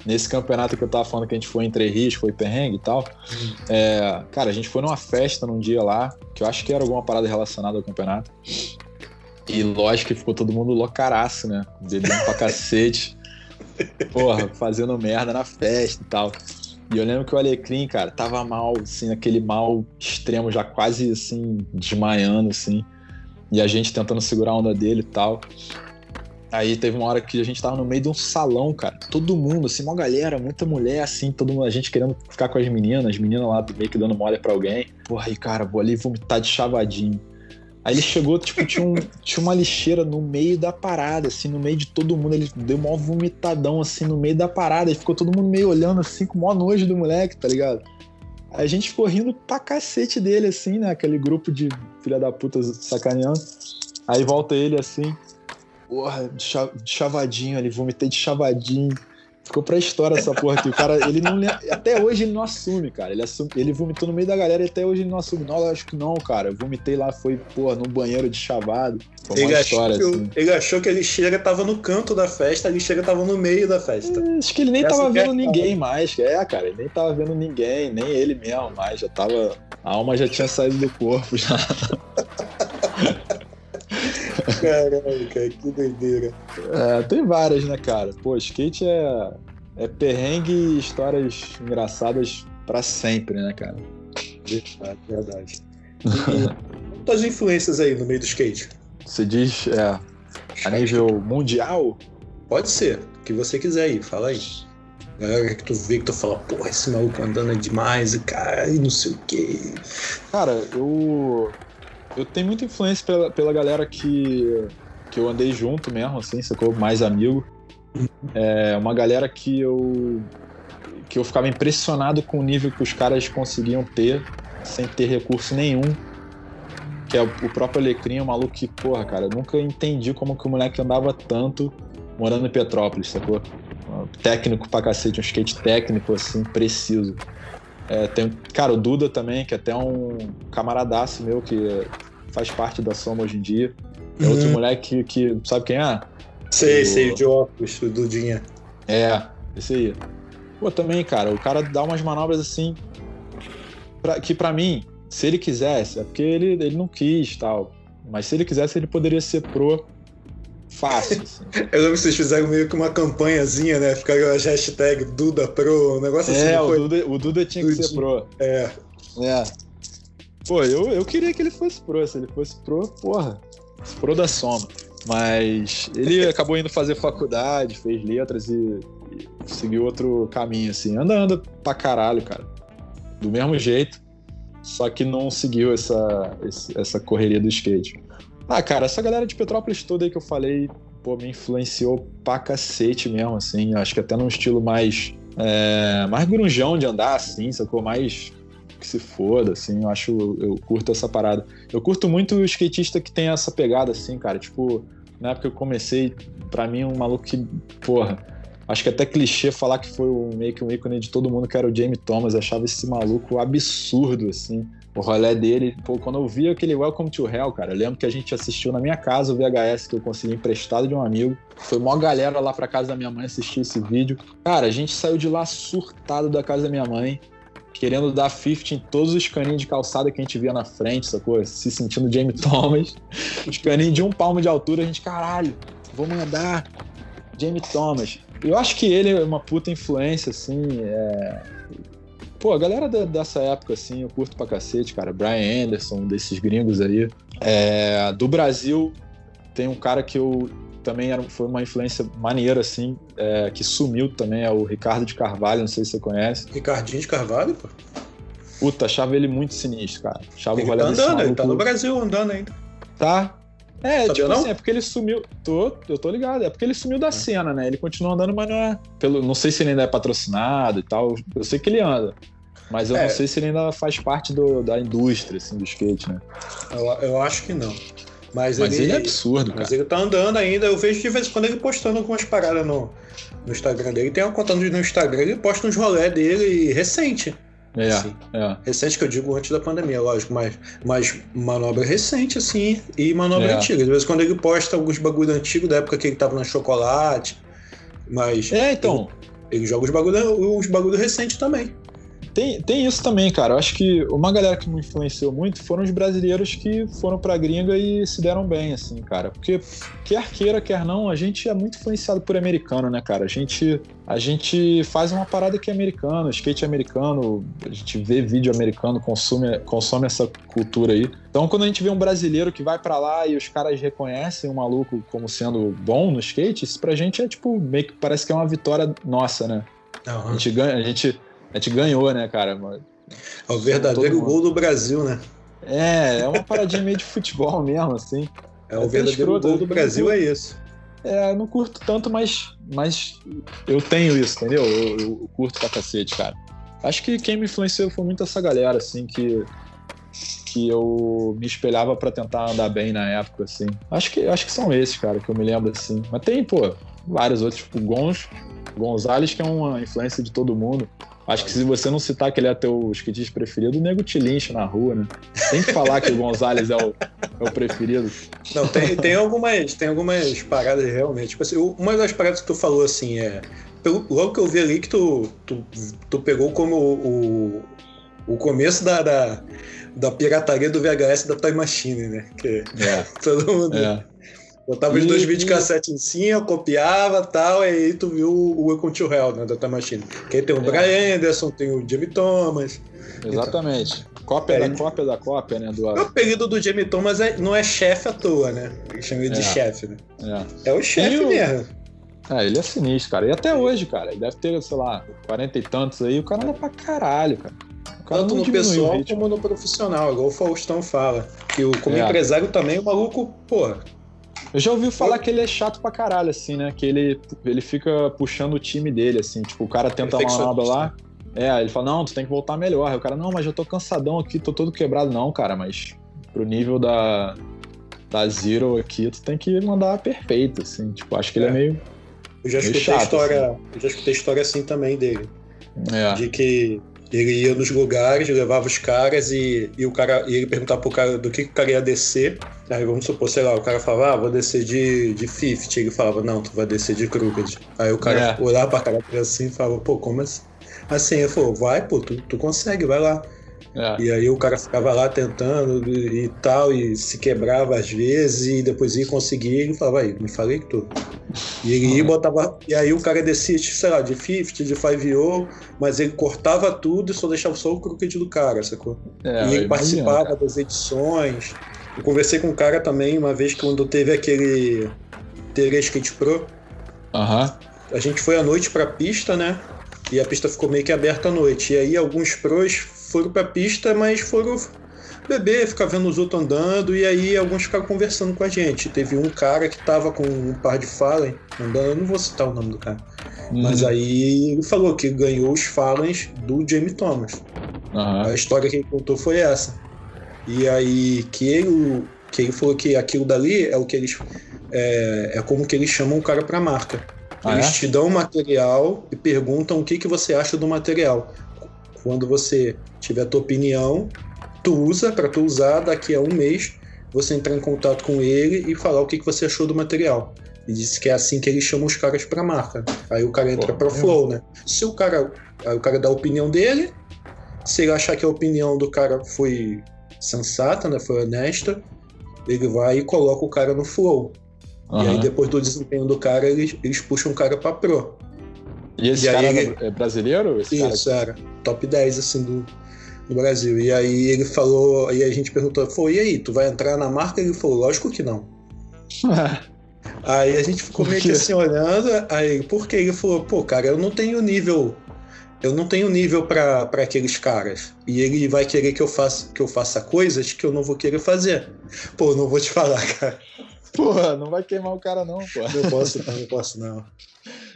Nesse campeonato que eu tava falando que a gente foi em Três Rios, foi perrengue e tal, hum. é, cara, a gente foi numa festa num dia lá, que eu acho que era alguma parada relacionada ao campeonato. E lógico que ficou todo mundo loucaraço, né? Bebendo pra cacete. Porra, fazendo merda na festa e tal. E eu lembro que o Alecrim, cara, tava mal, assim, aquele mal extremo, já quase, assim, desmaiando, assim. E a gente tentando segurar a onda dele e tal. Aí teve uma hora que a gente tava no meio de um salão, cara. Todo mundo, assim, uma galera, muita mulher, assim, todo mundo, a gente querendo ficar com as meninas, as meninas lá meio que dando mole pra alguém. Porra, aí, cara, vou ali vomitar de chavadinho. Aí ele chegou, tipo, tinha, um, tinha uma lixeira no meio da parada, assim, no meio de todo mundo. Ele deu mó vomitadão, assim, no meio da parada. E ficou todo mundo meio olhando, assim, com o maior nojo do moleque, tá ligado? Aí a gente ficou rindo pra cacete dele, assim, né? Aquele grupo de filha da puta sacaneando. Aí volta ele, assim, porra, de chavadinho ali, vomitei de chavadinho. Ficou pra história essa porra aqui. O cara, ele não Até hoje ele não assume, cara. Ele, assume, ele vomitou no meio da galera e até hoje ele não assume. Não, eu acho que não, cara. Eu vomitei lá, foi, porra, num banheiro de chavado. Foi ele, história, achou assim. ele achou que a lixeira tava no canto da festa, a lixeira tava no meio da festa. É, acho que ele nem essa tava vendo é ninguém mais. É, cara, ele nem tava vendo ninguém, nem ele mesmo mais. Já tava. A alma já tinha saído do corpo já. Caralho, cara, que doideira. É, tem várias, né, cara? Pô, skate é, é perrengue e histórias engraçadas para sempre, né, cara? Verdade, verdade. E tuas influências aí no meio do skate? Você diz, é, a nível mundial? Pode ser, o que você quiser aí, fala aí. Galera que tu vê que tu fala, porra, esse maluco andando é demais, cara, e não sei o quê. Cara, eu eu tenho muita influência pela, pela galera que, que eu andei junto mesmo, assim, sacou? Mais amigo. É uma galera que eu que eu ficava impressionado com o nível que os caras conseguiam ter sem ter recurso nenhum. Que é o próprio Alecrim, um maluco que, porra, cara, eu nunca entendi como que o moleque andava tanto morando em Petrópolis, sacou? Técnico pra cacete, um skate técnico, assim, preciso. É, tem, cara, o Duda também, que é até um camaradaço meu que faz parte da Soma hoje em dia. É uhum. outro moleque que, que, sabe quem é? Sei, o... sei, de óculos, o Dudinha. É, esse aí. Pô, também, cara, o cara dá umas manobras assim pra, que para mim, se ele quisesse, é porque ele, ele não quis tal, mas se ele quisesse, ele poderia ser pro fácil. Assim. Eu lembro que vocês fizeram meio que uma campanhazinha, né? Ficaram as hashtag Duda Pro, um negócio é, assim. É, o, Duda, o Duda tinha que ser pro. É. É. Pô, eu, eu queria que ele fosse pro. Se ele fosse pro, porra, pro da soma. Mas ele acabou indo fazer faculdade, fez letras e, e seguiu outro caminho, assim. Anda, anda pra caralho, cara. Do mesmo jeito, só que não seguiu essa, essa correria do skate. Ah, cara, essa galera de Petrópolis toda aí que eu falei, pô, me influenciou pra cacete mesmo, assim. Acho que até num estilo mais. É, mais grunjão de andar, assim, sacou? Mais que se foda, assim. Eu acho. Eu curto essa parada. Eu curto muito o skatista que tem essa pegada, assim, cara. Tipo, na época que eu comecei, pra mim, um maluco que, porra. Acho que é até clichê falar que foi um, meio que um ícone de todo mundo, que era o Jamie Thomas. Achava esse maluco absurdo, assim o rolê dele. Pô, quando eu vi aquele Welcome to Hell, cara, eu lembro que a gente assistiu na minha casa o VHS que eu consegui emprestado de um amigo. Foi uma galera lá pra casa da minha mãe assistir esse vídeo. Cara, a gente saiu de lá surtado da casa da minha mãe, querendo dar 50 em todos os caninhos de calçada que a gente via na frente, sacou? Se sentindo Jamie Thomas. Os caninhos de um palmo de altura, a gente, caralho, vamos andar. Jamie Thomas. Eu acho que ele é uma puta influência, assim, é Pô, a galera da, dessa época, assim, eu curto pra cacete, cara. Brian Anderson, desses gringos aí. É, do Brasil, tem um cara que eu também era, foi uma influência maneira, assim, é, que sumiu também, é o Ricardo de Carvalho, não sei se você conhece. Ricardinho de Carvalho, pô? Puta, achava ele muito sinistro, cara. Achava ele o tá andando, ele tá no Brasil andando ainda. Tá. É, Sabia tipo não? assim, é porque ele sumiu. Tô, eu tô ligado, é porque ele sumiu da cena, né? Ele continua andando, mas não é. Pelo, não sei se ele ainda é patrocinado e tal. Eu sei que ele anda. Mas eu É. não sei se ele ainda faz parte do- da indústria, assim, do skate, né? Eu, eu acho que não. Mas, Mas ele, ele é absurdo, Mas cara. ele tá andando ainda. Eu vejo de vez em quando ele postando algumas paradas no, no Instagram dele. Tem uma conta no no Instagram, ele posta uns rolé dele recente. É, Sim. é. Recente que eu digo antes da pandemia, lógico, mas, mas manobra recente, assim, e manobra É. antiga. De vez em quando ele posta alguns bagulho antigo da época que ele tava no chocolate. Mas É, então, ele joga os bagulho, os bagulho recente também. Tem, tem isso também, cara. Eu acho que uma galera que me influenciou muito foram os brasileiros que foram pra gringa e se deram bem, assim, cara. Porque quer queira, quer não, a gente é muito influenciado por americano, né, cara? A gente, a gente faz uma parada que é americano, skate americano, a gente vê vídeo americano, consome, consome essa cultura aí. Então, quando a gente vê um brasileiro que vai pra lá e os caras reconhecem o maluco como sendo bom no skate, isso pra gente é tipo, meio que parece que é uma vitória nossa, né? A gente ganha, a gente, a gente ganhou, né, cara? É o verdadeiro gol do Brasil, né? É, é uma paradinha meio de futebol mesmo, assim. É, o verdadeiro escroto, gol do Brasil não- é isso. É, eu não curto tanto, mas, mas eu tenho isso, entendeu? Eu, eu curto pra cacete, cara. Acho que quem me influenciou foi muito essa galera, assim, que, que eu me espelhava pra tentar andar bem na época, assim. Acho que, acho que são esses, cara, que eu me lembro, assim. Mas tem, pô, vários outros, tipo Gons, Gonzalez, que é uma influência de todo mundo. Acho que se você não citar que ele é teu skatista preferido, o nego te lincha na rua, né? Tem que falar que o Gonzalez é o, é o preferido. Não, tem, tem, algumas, tem algumas paradas realmente. Tipo assim, uma das paradas que tu falou assim é. pelo- logo que eu vi ali que tu, tu, tu pegou como o, o começo da, da, da pirataria do VHS da Toy Machine, né? Que É, todo mundo é. Botava os E- dois e- videocassetes em cima, copiava e tal, e aí tu viu o Welcome to Hell, né? Da Toy Machine. Que aí tem o É. Brian Anderson, tem o Jamie Thomas. Exatamente. Cópia É, da cópia da cópia, né? Do, O apelido do Jamie Thomas é- não é chefe à toa, né? Ele chama ele de É. chefe, né? é. É o chefe o- mesmo. É, ele é sinistro, cara. E até hoje, cara. Ele deve ter, sei lá, 40 e tantos aí. O cara anda pra caralho, cara. Cara Tanto no pessoal como no profissional, igual o Faustão fala. Que o, como É. empresário também, o maluco, porra. Eu já ouvi falar que ele é chato pra caralho, assim, né? Que ele, ele fica puxando o time dele, assim. Tipo, o cara tenta uma manobra lá. É, ele fala, não, tu tem que voltar melhor. Aí o cara, não, mas eu tô cansadão aqui, tô todo quebrado. Não, cara, mas pro nível da, da Zero aqui, tu tem que mandar perfeito, assim. Tipo, acho que ele é É. meio... Eu já Meio escutei chato, história. Eu já escutei história assim também dele. É, De que ele ia nos lugares, levava os caras e, e o cara e ele perguntava pro cara do que, que o cara ia descer. Aí vamos supor, sei lá, o cara falava, ah, vou descer de, de 50. Ele falava, não, tu vai descer de Crooked. Aí o cara É. olhava pra cara assim e falava, pô, como assim? Assim, ele falou, vai, pô, tu, tu consegue, vai lá. É. E aí o cara ficava lá tentando e, tal, e se quebrava às vezes, e depois ia conseguir, e ele falava, aí, me falei que tu. E ele ia e botava. E aí o cara descia, sei lá, de 50, de 5 mas ele cortava tudo e só deixava só o crooked do cara, sacou? É, e ele participava cara. das edições. Eu conversei com um cara também, uma vez quando teve aquele. Teve Skate Pro, Aham. a gente foi à noite pra pista, né? E a pista ficou meio que aberta à noite. E aí alguns pros foram pra pista, mas foram beber, ficar vendo os outros andando, e aí alguns ficaram conversando com a gente. Teve um cara que tava com um par de Fallen andando, eu não vou citar o nome do cara, mas Uhum. aí ele falou que ganhou os Fallens do Jamie Thomas. Aham. A história que ele contou foi essa. E aí que ele, que ele falou que aquilo dali é o que eles. É, é como que eles chamam o cara pra marca. Ah, Eles é? te dão o material e perguntam o que, que você acha do material. Quando você tiver a tua opinião, tu usa para tu usar daqui a um mês, você entrar em contato com ele e falar o que, que você achou do material. E disse que é assim que eles chamam os caras pra marca. Aí o cara entra Pô, pra mesmo? flow, né? Se o cara. Aí o cara dá a opinião dele, se ele achar que a opinião do cara foi sensata, né? Foi honesta, ele vai e coloca o cara no flow. E aí, depois do desempenho do cara, eles, eles puxam o cara pra pro. E esse E aí cara ele- é brasileiro? Esse cara Isso, era. Top 10, assim, do, do Brasil. E aí ele falou, aí a gente perguntou, foi, e aí, tu vai entrar na marca? Ele falou, lógico que não. Aí a gente ficou meio que assim olhando, aí porque ele falou, pô, cara, eu não tenho nível. Eu não tenho nível para aqueles caras. E ele vai querer que eu, faça, que eu faça coisas que eu não vou querer fazer. Pô, não vou te falar, cara. Porra, não vai queimar o cara, não, pô. Não posso, não, não posso, não.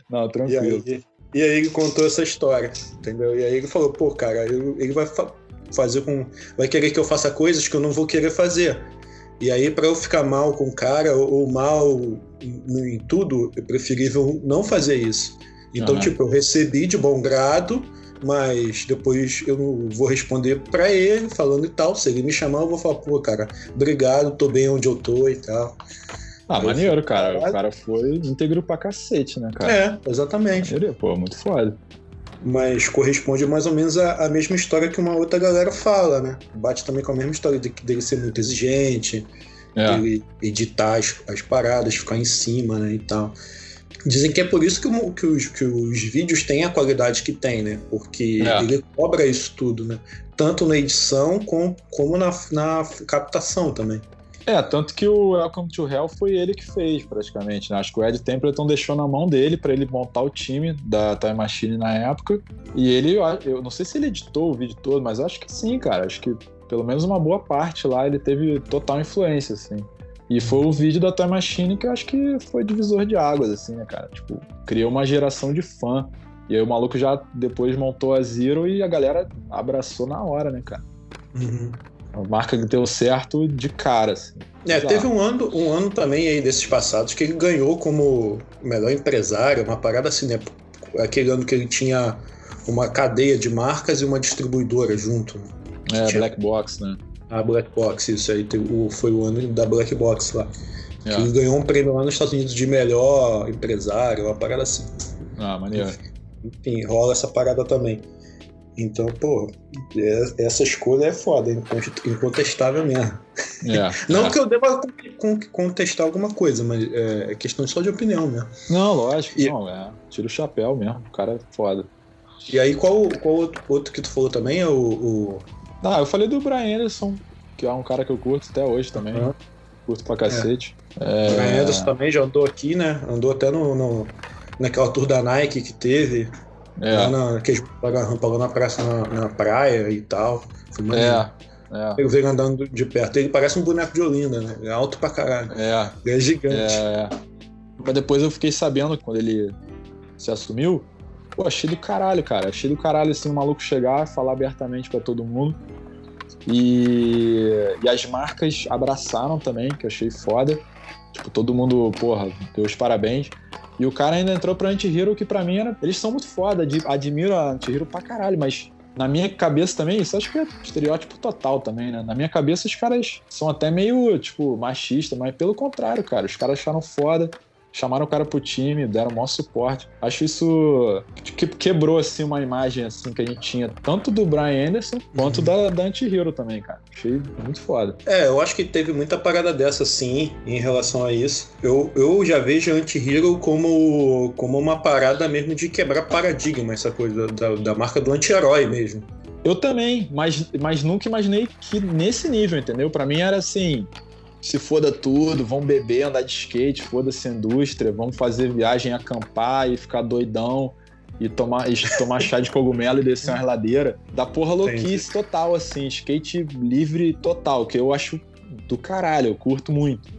Não, tranquilo. E aí, e aí ele contou essa história, entendeu? E aí ele falou, pô, cara, ele, vai fa fazer com. Vai querer que eu faça coisas que eu não vou querer fazer. E aí, para eu ficar mal com o cara, ou mal em, em, tudo, é preferível não fazer isso. Então, uhum. tipo, eu recebi de bom grado, mas depois eu vou responder para ele, falando e tal. Se ele me chamar, eu vou falar, pô, cara, obrigado, tô bem onde eu tô e tal. Ah, eu maneiro, cara. O cara foi íntegro pra cacete, né, cara? É, exatamente. Maneiro, pô, muito foda. Mas corresponde mais ou menos à, mesma história que uma outra galera fala, né? Bate também com a mesma história de, dele ser muito exigente, é. dele editar as, as paradas, ficar em cima, né, e tal. Dizem que é por isso que, o, que, os, que os vídeos têm a qualidade que tem, né? Porque é. ele cobra isso tudo, né? Tanto na edição como, como na, na captação também. É, tanto que o Welcome to Hell foi ele que fez, praticamente. Né? Acho que o Ed Templeton deixou na mão dele para ele montar o time da Time Machine na época. E ele, eu não sei se ele editou o vídeo todo, mas acho que sim, cara. Acho que pelo menos uma boa parte lá ele teve total influência, assim. E foi o vídeo da Time Machine que eu acho que foi divisor de águas, assim, né, cara? Tipo, criou uma geração de fã. E aí o maluco já depois montou a Zero e a galera abraçou na hora, né, cara? Uhum. Uma marca que deu certo de cara, assim. É, teve um ano, um ano também aí desses passados que ele ganhou como melhor empresário, uma parada assim, né? Aquele ano que ele tinha uma cadeia de marcas e uma distribuidora junto. É, tinha... Black Box, né? A Black Box, isso aí foi o ano da Black Box lá. É. Ele ganhou um prêmio lá nos Estados Unidos de melhor empresário, uma parada assim. Ah, maneiro. Enfim, rola essa parada também. Então, pô, é, essa escolha é foda, incontestável mesmo. É, Não é. que eu deva contestar alguma coisa, mas é questão só de opinião mesmo. Não, lógico, e... não, é. Tira o chapéu mesmo, o cara é foda. E aí, qual, qual outro, outro que tu falou também é o, o. Ah, eu falei do Brian Anderson, que é um cara que eu curto até hoje também. Uhum. Curto pra cacete. É. O Brian Anderson também já andou aqui, né? Andou até no, no naquela tour da Nike que teve. É. Lá na, que rampa lá na praça, na, na, praia e tal. Foi É. É. Eu vejo andando de perto. Ele parece um boneco de Olinda, né? É alto pra caralho. É. Ele é gigante. É. Mas depois eu fiquei sabendo, quando ele se assumiu, pô, achei do caralho, cara. Achei do caralho, assim, o maluco chegar, falar abertamente para todo mundo. E, e as marcas abraçaram também, que eu achei foda. Tipo, todo mundo, porra, deu os parabéns. E o cara ainda entrou pra Anti-Hero, que pra mim era. Eles são muito foda, admiro a Anti-Hero pra caralho, mas na minha cabeça também, isso acho que é estereótipo total também, né? Na minha cabeça os caras são até meio, tipo, machista, mas pelo contrário, cara. Os caras acharam foda chamaram o cara pro time, deram o maior suporte. Acho isso que quebrou assim uma imagem assim que a gente tinha tanto do Brian Anderson quanto uhum. da, da Anti-Hero também, cara. Achei muito foda. É, eu acho que teve muita parada dessa sim em relação a isso. Eu, eu já vejo a Anti-Hero como, como uma parada mesmo de quebrar paradigma, essa coisa da, da marca do anti-herói mesmo. Eu também, mas, mas nunca imaginei que nesse nível, entendeu? Para mim era assim, se foda tudo, vão beber, andar de skate, foda-se a indústria, vamos fazer viagem, acampar e ficar doidão e tomar, e tomar chá de cogumelo e descer uma ladeira. Da porra louquice Entendi. total, assim, skate livre total, que eu acho do caralho, eu curto muito.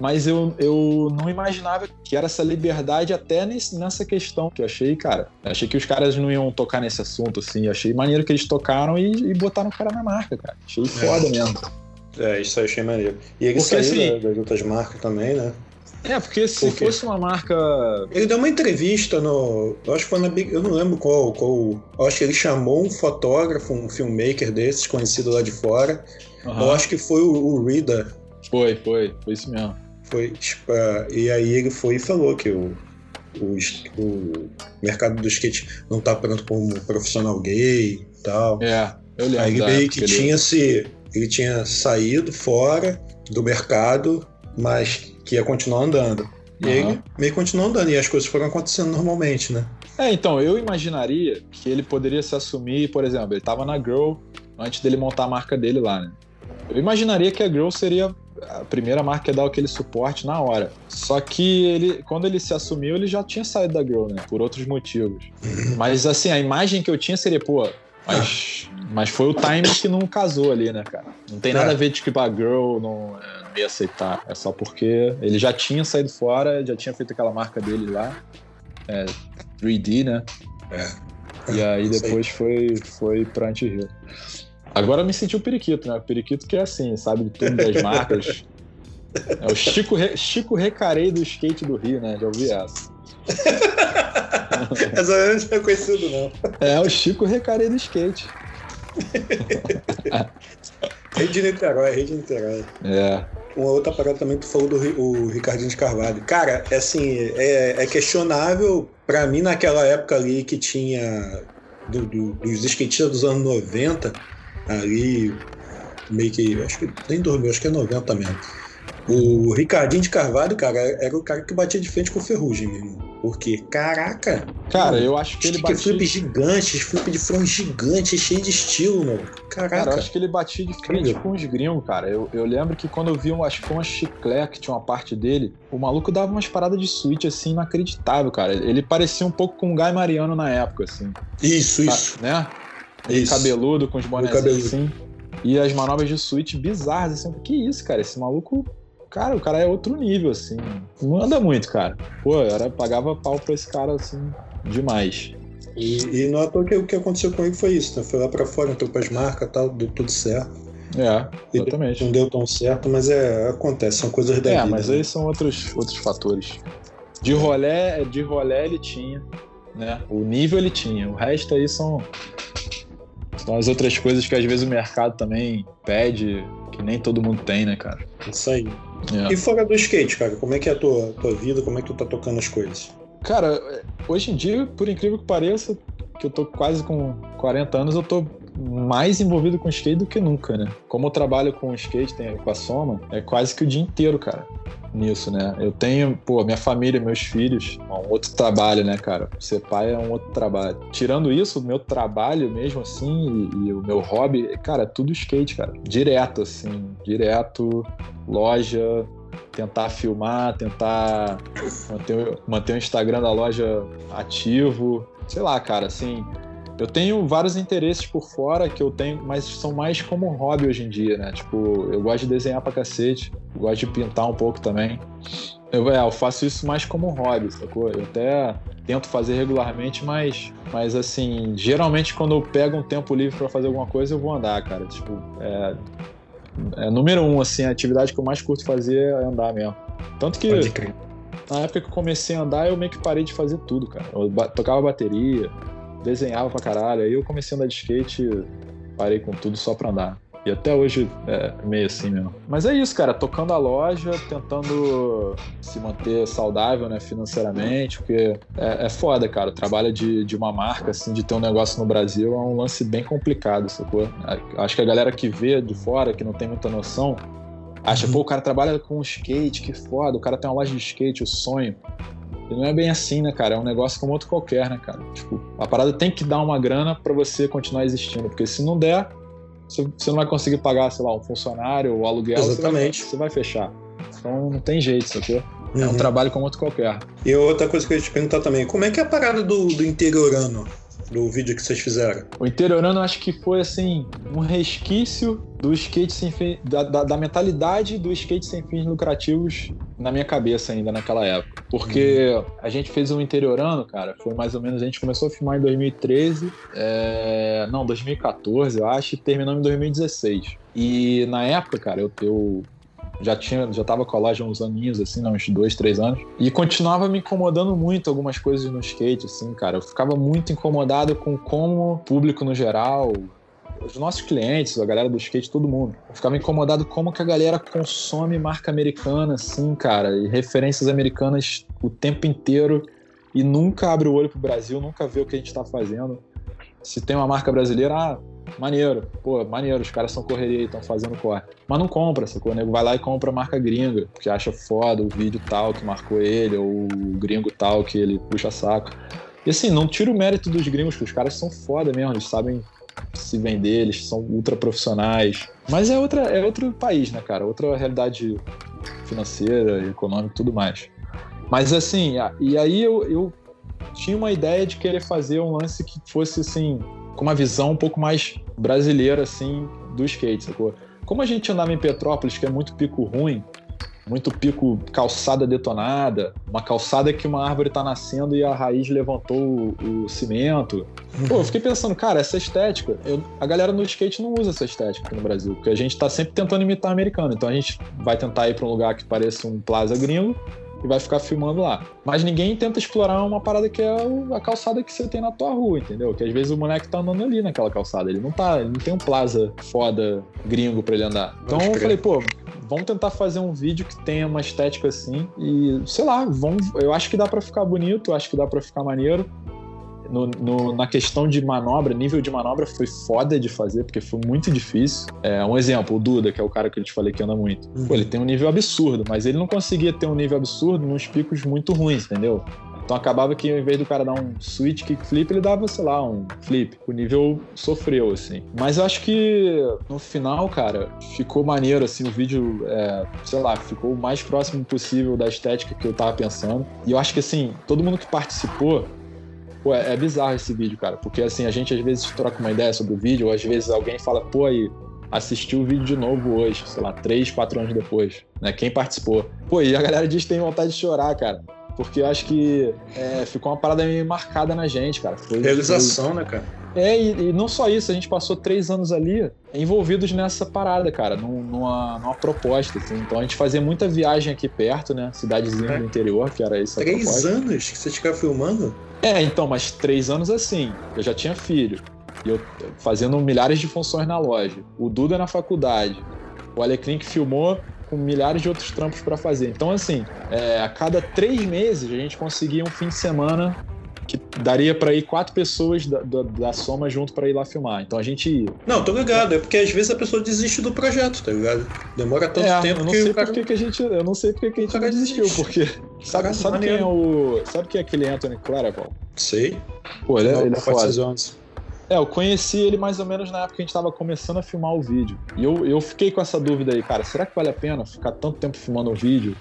Mas eu, eu não imaginava que era essa liberdade até nesse, nessa questão que eu achei, cara. Achei que os caras não iam tocar nesse assunto, assim. Achei maneiro que eles tocaram e, e botaram o cara na marca, cara. Achei foda é. mesmo. É, isso aí achei maneiro. E ele porque, saiu assim, das outras marcas também, né? É, porque se porque fosse uma marca. Ele deu uma entrevista no. Eu acho que foi na Big. Eu não lembro qual. qual eu acho que ele chamou um fotógrafo, um filmmaker desses, conhecido lá de fora. Uhum. Eu acho que foi o, o Rida. Foi, foi. Foi isso mesmo. Foi. Tipo, uh, e aí ele foi e falou que o, o, o mercado do skate não tá pronto como profissional gay e tal. É, eu lembro. Aí meio que tinha se ele tinha saído fora do mercado, mas que ia continuar andando. E uhum. ele meio continuou andando e as coisas foram acontecendo normalmente, né? É, então, eu imaginaria que ele poderia se assumir, por exemplo, ele estava na Grow antes dele montar a marca dele lá, né? Eu imaginaria que a Grow seria a primeira marca ia dar aquele suporte na hora. Só que ele, quando ele se assumiu, ele já tinha saído da Grow, né? Por outros motivos. Mas assim, a imagem que eu tinha seria, pô, mas, mas foi o time que não casou ali, né, cara? Não tem nada a ver de que a Girl não, é, não ia aceitar. É só porque ele já tinha saído fora, já tinha feito aquela marca dele lá. É, 3D, né? É. E aí depois foi, foi pra Anti-Hero. Agora me senti o periquito, né? O periquito que é assim, sabe de tudo das marcas. É o Chico, Re... Chico Recarei do skate do Rio, né? Já ouvi essa. essa eu não tinha conhecido, não. É o Chico Recarei do skate. rei de Niterói, rei de Niterói. É. Uma outra parada também, tu falou do o Ricardinho de Carvalho. Cara, é assim, é, é questionável para mim naquela época ali que tinha do, do, dos skatistas dos anos 90, ali, meio que, acho que nem dormiu, acho que é 90 mesmo. O Ricardinho de Carvalho, cara, era o cara que batia de frente com o Ferrugem mesmo. Porque, caraca. Cara, eu acho que ele batia. flip gigante, flip de front gigante, cheio de estilo, mano. Caraca. Cara, eu acho que ele batia de frente com os gringos, cara. Eu, eu lembro que quando eu vi, acho que foi uma chiclete que tinha uma parte dele, o maluco dava umas paradas de switch assim, inacreditável, cara. Ele parecia um pouco com o Guy Mariano na época, assim. Isso, tá, isso. Né? Isso. cabeludo, com os bonés assim. E as manobras de switch bizarras, assim. Que isso, cara? Esse maluco. Cara, o cara é outro nível, assim. Não anda muito, cara. Pô, era, pagava pau pra esse cara, assim, demais. E, e não é que o que aconteceu comigo foi isso, né? Foi lá pra fora, entrou pras marcas e tal, deu tudo certo. É, exatamente. não deu tão certo, mas é, acontece, são coisas da é, vida. É, mas né? aí são outros, outros fatores. De rolé, de rolé ele tinha, né? O nível ele tinha. O resto aí são são as outras coisas que às vezes o mercado também pede, que nem todo mundo tem, né, cara? Isso aí. É. E fora do skate, cara, como é que é a tua, tua vida? Como é que tu tá tocando as coisas? Cara, hoje em dia, por incrível que pareça, que eu tô quase com 40 anos, eu tô mais envolvido com skate do que nunca, né? Como eu trabalho com skate, tem, com a Soma, é quase que o dia inteiro, cara, nisso, né? Eu tenho, pô, minha família, meus filhos, é um outro trabalho, né, cara? Ser pai é um outro trabalho. Tirando isso, o meu trabalho mesmo, assim, e, e o meu hobby, cara, é tudo skate, cara. Direto, assim, direto, loja, tentar filmar, tentar manter, manter o Instagram da loja ativo. Sei lá, cara, assim, eu tenho vários interesses por fora que eu tenho, mas são mais como hobby hoje em dia, né? Tipo, eu gosto de desenhar pra cacete, gosto de pintar um pouco também. Eu, é, eu faço isso mais como hobby, sacou? Eu até tento fazer regularmente, mas, mas assim, geralmente quando eu pego um tempo livre para fazer alguma coisa, eu vou andar, cara. Tipo, é, é número um, assim, a atividade que eu mais curto fazer é andar mesmo. Tanto que na época que eu comecei a andar, eu meio que parei de fazer tudo, cara. Eu tocava bateria, desenhava pra caralho. Aí eu comecei a andar de skate, parei com tudo só pra andar. E até hoje é meio assim mesmo. Mas é isso, cara. Tocando a loja, tentando se manter saudável, né, financeiramente, porque é, é foda, cara. O trabalho de, de uma marca, assim, de ter um negócio no Brasil é um lance bem complicado, sacou? Acho que a galera que vê de fora, que não tem muita noção, acha, pô, o cara trabalha com skate, que foda, o cara tem uma loja de skate, o sonho. E não é bem assim, né, cara? É um negócio como outro qualquer, né, cara? Tipo, a parada tem que dar uma grana para você continuar existindo, porque se não der, você não vai conseguir pagar, sei lá, um funcionário ou aluguel, Exatamente. Você vai, você vai fechar. Então não tem jeito, sacou? É um uhum. trabalho como outro qualquer. E outra coisa que eu ia te perguntar também, como é que é a parada do, do interiorano? Do vídeo que vocês fizeram? O interiorano acho que foi assim um resquício do skate sem fim, da, da, da, mentalidade do skate sem fins lucrativos na minha cabeça ainda naquela época. Porque uhum. a gente fez um interiorano, cara, foi mais ou menos, a gente começou a filmar em 2013, é, não, 2014 eu acho, e terminou em 2016. E na época, cara, eu, eu já tinha, já tava com a loja uns aninhos, assim, né, uns dois, três anos. E continuava me incomodando muito algumas coisas no skate, assim, cara. Eu ficava muito incomodado com como o público no geral, os nossos clientes, a galera do skate, todo mundo. Eu ficava incomodado como que a galera consome marca americana, assim, cara, e referências americanas o tempo inteiro e nunca abre o olho pro Brasil, nunca vê o que a gente tá fazendo. Se tem uma marca brasileira, ah, maneiro, pô, maneiro, os caras são correria e estão fazendo corre. Mas não compra, sacou? O nego vai lá e compra a marca gringa, porque acha foda o vídeo tal que marcou ele, ou o gringo tal que ele puxa saco. E assim, não tira o mérito dos gringos, que os caras são foda mesmo, eles sabem se vender, eles são ultra profissionais. Mas é, outra, é outro país, né, cara? Outra realidade financeira, econômica e tudo mais. Mas assim, e aí eu, eu tinha uma ideia de querer fazer um lance que fosse assim, com uma visão um pouco mais brasileira, assim, do skate, sacou? Como a gente andava em Petrópolis, que é muito pico ruim, muito pico calçada detonada, uma calçada que uma árvore está nascendo e a raiz levantou o, o cimento. Pô, eu fiquei pensando, cara, essa estética, eu, a galera no skate não usa essa estética aqui no Brasil, porque a gente está sempre tentando imitar americano. Então a gente vai tentar ir para um lugar que pareça um plaza gringo e vai ficar filmando lá. Mas ninguém tenta explorar uma parada que é a calçada que você tem na tua rua, entendeu? Que às vezes o moleque tá andando ali naquela calçada, ele não tá, ele não tem um plaza foda gringo para ele andar. Então eu falei, pô, vamos tentar fazer um vídeo que tenha uma estética assim e, sei lá, vamos, eu acho que dá para ficar bonito, acho que dá para ficar maneiro. No, no, na questão de manobra, nível de manobra foi foda de fazer, porque foi muito difícil. É, um exemplo, o Duda, que é o cara que eu te falei que anda muito. Pô, ele tem um nível absurdo, mas ele não conseguia ter um nível absurdo nos picos muito ruins, entendeu? Então acabava que ao invés do cara dar um switch kickflip, ele dava, sei lá, um flip. O nível sofreu, assim. Mas eu acho que no final, cara, ficou maneiro, assim, o vídeo, é, sei lá, ficou o mais próximo possível da estética que eu tava pensando. E eu acho que, assim, todo mundo que participou Pô, é, é, bizarro esse vídeo, cara, porque assim, a gente às vezes troca uma ideia sobre o vídeo, ou às vezes alguém fala, pô, aí, assistiu o vídeo de novo hoje, sei lá, três, quatro anos depois, né? Quem participou. Pô, e a galera diz que tem vontade de chorar, cara porque eu acho que é, ficou uma parada meio marcada na gente, cara. Foi, Realização, foi... né, cara? É, e, e, não só isso, a gente passou três anos ali envolvidos nessa parada, cara, numa, numa proposta. Assim. Então a gente fazia muita viagem aqui perto, né? Cidadezinha é. do interior, que era isso. Três anos que você ficava filmando? É, então, mas três anos assim. Eu já tinha filho. E eu fazendo milhares de funções na loja. O Duda na faculdade. O Alecrim que filmou com milhares de outros trampos para fazer. Então, assim, é, a cada três meses a gente conseguia um fim de semana que daria para ir quatro pessoas da, da, da soma junto para ir lá filmar. Então a gente ia. Não, tô ligado. É porque às vezes a pessoa desiste do projeto, tá ligado? Demora tanto é, tempo eu não que sei cara... que a gente, eu não sei porque que a gente não desistiu, desiste. porque sabe, sabe quem é o, sabe quem é aquele Anthony Claraval? Sei. Pô, ele, é, ele é foda. É, eu conheci ele mais ou menos na época que a gente estava começando a filmar o vídeo. E eu, eu fiquei com essa dúvida aí, cara, será que vale a pena ficar tanto tempo filmando um vídeo?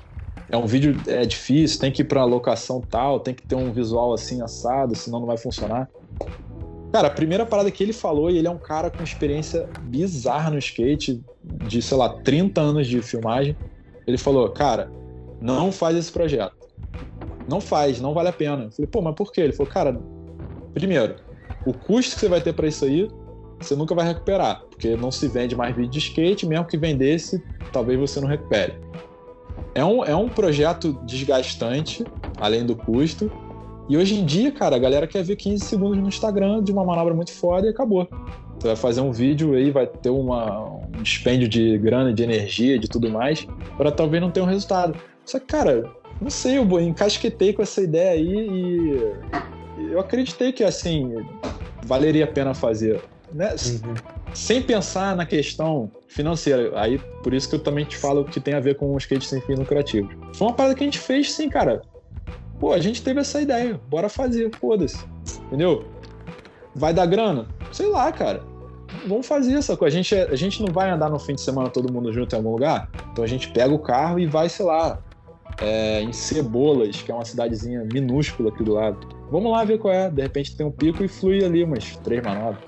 É um vídeo é difícil, tem que ir para locação tal, tem que ter um visual assim assado, senão não vai funcionar. Cara, a primeira parada que ele falou, e ele é um cara com experiência bizarra no skate, de, sei lá, 30 anos de filmagem. Ele falou, cara, não faz esse projeto. Não faz, não vale a pena. Eu falei, pô, mas por quê? Ele falou, cara, primeiro, o custo que você vai ter para isso aí, você nunca vai recuperar, porque não se vende mais vídeo de skate, mesmo que vendesse, talvez você não recupere. É um, é um projeto desgastante, além do custo, e hoje em dia, cara, a galera quer ver 15 segundos no Instagram de uma manobra muito foda e acabou. Você vai fazer um vídeo aí, vai ter uma, um dispêndio de grana, de energia, de tudo mais, para talvez não ter um resultado. Só que, cara, não sei, eu encasquetei com essa ideia aí e eu acreditei que, assim, valeria a pena fazer. Né? Uhum. Sem pensar na questão financeira. Aí, por isso que eu também te falo que tem a ver com o skate sem fim lucrativo. Foi uma parada que a gente fez, sim, cara. Pô, a gente teve essa ideia. Bora fazer, foda-se. Entendeu? Vai dar grana? Sei lá, cara. Vamos fazer essa coisa. A gente, a gente não vai andar no fim de semana todo mundo junto em algum lugar. Então a gente pega o carro e vai, sei lá, é, em Cebolas, que é uma cidadezinha minúscula aqui do lado. Vamos lá ver qual é. De repente tem um pico e flui ali umas três manobras.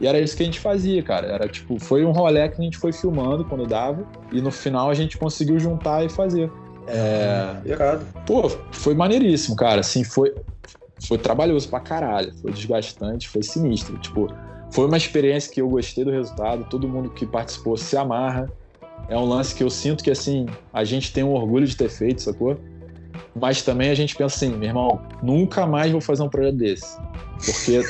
E era isso que a gente fazia, cara. Era tipo, foi um rolê que a gente foi filmando quando dava. E no final a gente conseguiu juntar e fazer. É. Irado. Pô, foi maneiríssimo, cara. Assim, foi. Foi trabalhoso pra caralho. Foi desgastante, foi sinistro. Tipo, foi uma experiência que eu gostei do resultado. Todo mundo que participou se amarra. É um lance que eu sinto que, assim, a gente tem um orgulho de ter feito, sacou? Mas também a gente pensa assim, meu irmão, nunca mais vou fazer um projeto desse. Porque.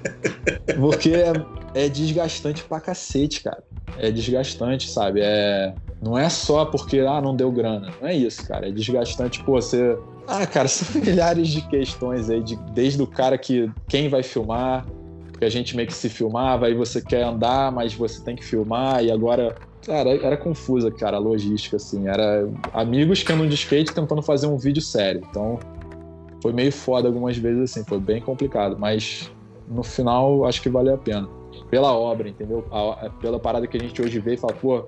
porque é, é desgastante pra cacete, cara. É desgastante, sabe? É. Não é só porque, ah, não deu grana. Não é isso, cara. É desgastante, pô, você. Ah, cara, são milhares de questões aí, de, desde o cara que. Quem vai filmar, porque a gente meio que se filmava, aí você quer andar, mas você tem que filmar, e agora Cara, era confusa, cara, a logística, assim. Era amigos que andam de skate tentando fazer um vídeo sério. Então, foi meio foda algumas vezes, assim. Foi bem complicado. Mas, no final, acho que valeu a pena. pela obra, entendeu? A, pela parada que a gente hoje vê e fala, pô,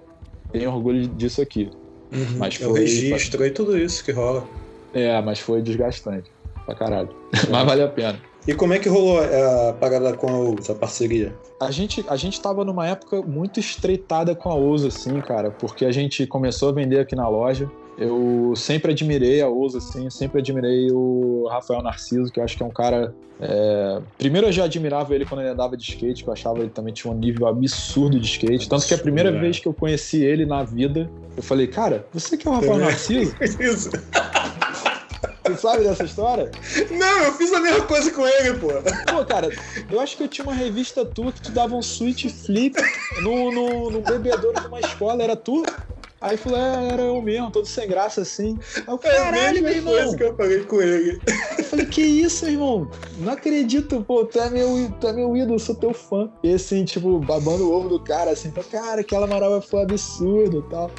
tenho orgulho disso aqui. Uhum. Mas foi, o registro e tudo isso que rola. É, mas foi desgastante pra caralho. mas vale a pena. E como é que rolou a parada com a Ousa, a parceria? A gente, a gente tava numa época muito estreitada com a Ousa, assim, cara, porque a gente começou a vender aqui na loja. Eu sempre admirei a Ousa, assim, sempre admirei o Rafael Narciso, que eu acho que é um cara. É... Primeiro eu já admirava ele quando ele andava de skate, que eu achava ele também tinha um nível absurdo de skate. Tanto que a primeira é. vez que eu conheci ele na vida, eu falei, cara, você que é o Rafael Narciso? Isso. Você sabe dessa história? Não, eu fiz a mesma coisa com ele, pô. Pô, cara, eu acho que eu tinha uma revista tua que tu dava um switch flip no, no, no bebedouro de uma escola, era tu? Aí falou, é, era eu mesmo, todo sem graça assim. Aí eu, é caralho, meu irmão. Coisa que eu falei com ele. Eu falei, que isso, irmão? Não acredito, pô, tu é meu, tu é meu ídolo, sou teu fã. E assim, tipo, babando o ovo do cara, assim, falei, cara, aquela marava foi absurdo e tal.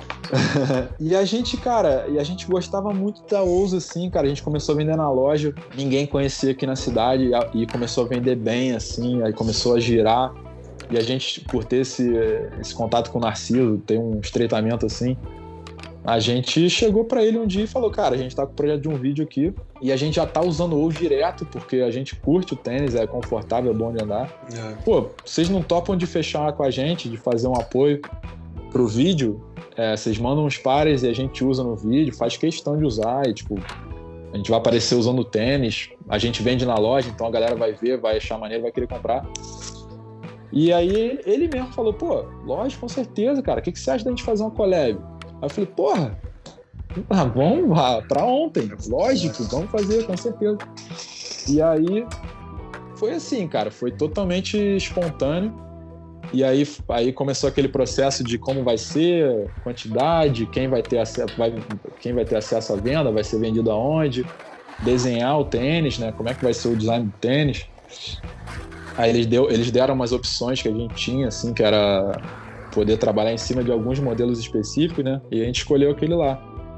e a gente, cara, e a gente gostava muito da Ouso, assim, cara. A gente começou a vender na loja, ninguém conhecia aqui na cidade e começou a vender bem, assim, aí começou a girar. E a gente, por ter esse, esse contato com o Narciso, ter um estreitamento assim, a gente chegou para ele um dia e falou: Cara, a gente tá com o projeto de um vídeo aqui e a gente já tá usando o direto porque a gente curte o tênis, é confortável, é bom de andar. É. Pô, vocês não topam de fechar com a gente, de fazer um apoio pro vídeo? É, vocês mandam uns pares e a gente usa no vídeo, faz questão de usar e, tipo, a gente vai aparecer usando o tênis, a gente vende na loja, então a galera vai ver, vai achar maneiro, vai querer comprar. E aí ele mesmo falou, pô, lógico, com certeza, cara. O que, que você acha da gente fazer uma collab? Aí eu falei, porra, ah, vamos ah, pra ontem. Lógico, vamos fazer, com certeza. E aí foi assim, cara, foi totalmente espontâneo. E aí, aí começou aquele processo de como vai ser, quantidade, quem vai ter acesso, vai, quem vai ter acesso à venda, vai ser vendido aonde, desenhar o tênis, né? Como é que vai ser o design do tênis. Aí eles, deu, eles deram umas opções que a gente tinha, assim, que era poder trabalhar em cima de alguns modelos específicos, né? E a gente escolheu aquele lá.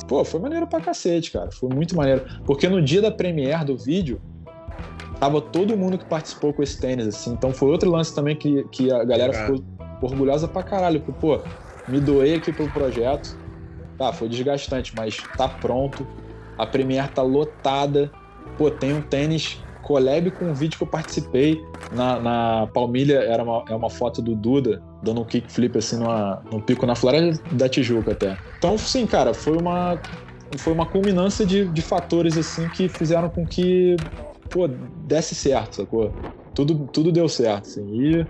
Pô, foi maneiro pra cacete, cara. Foi muito maneiro. Porque no dia da premiere do vídeo, tava todo mundo que participou com esse tênis, assim. Então foi outro lance também que, que a galera ficou orgulhosa pra caralho. Porque, pô, me doei aqui pro projeto. Tá, foi desgastante, mas tá pronto. A premiere tá lotada. Pô, tem um tênis collab com um vídeo que eu participei na, na Palmilha, era uma, é uma foto do Duda dando um kickflip assim numa, num pico na Floresta da Tijuca até. Então, sim, cara, foi uma, foi uma culminância de, de fatores assim que fizeram com que, pô, desse certo, sacou? Tudo, tudo deu certo, assim. E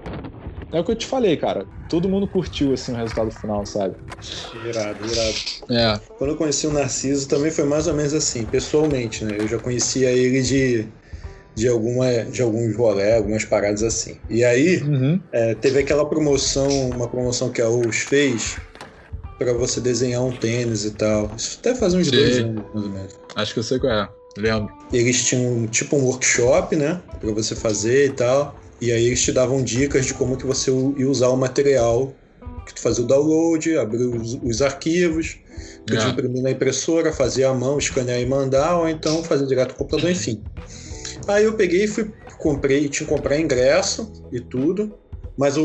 é o que eu te falei, cara. Todo mundo curtiu assim, o resultado final, sabe? Irado, irado. É. Quando eu conheci o Narciso também foi mais ou menos assim, pessoalmente, né? Eu já conhecia ele de de, alguma, de alguns rolé, algumas paradas assim. E aí uhum. é, teve aquela promoção, uma promoção que a US fez para você desenhar um tênis e tal. Isso até faz uns Sim. dois anos, mais ou menos. Acho que eu sei qual é. Lembro. Eles tinham tipo um workshop, né? Pra você fazer e tal. E aí eles te davam dicas de como que você ia usar o material. Que tu fazia o download, abrir os, os arquivos, podia yeah. imprimir na impressora, fazer à mão, escanear e mandar, ou então fazer direto no computador, enfim. Aí eu peguei e fui, comprei, tinha que comprar ingresso e tudo, mas o,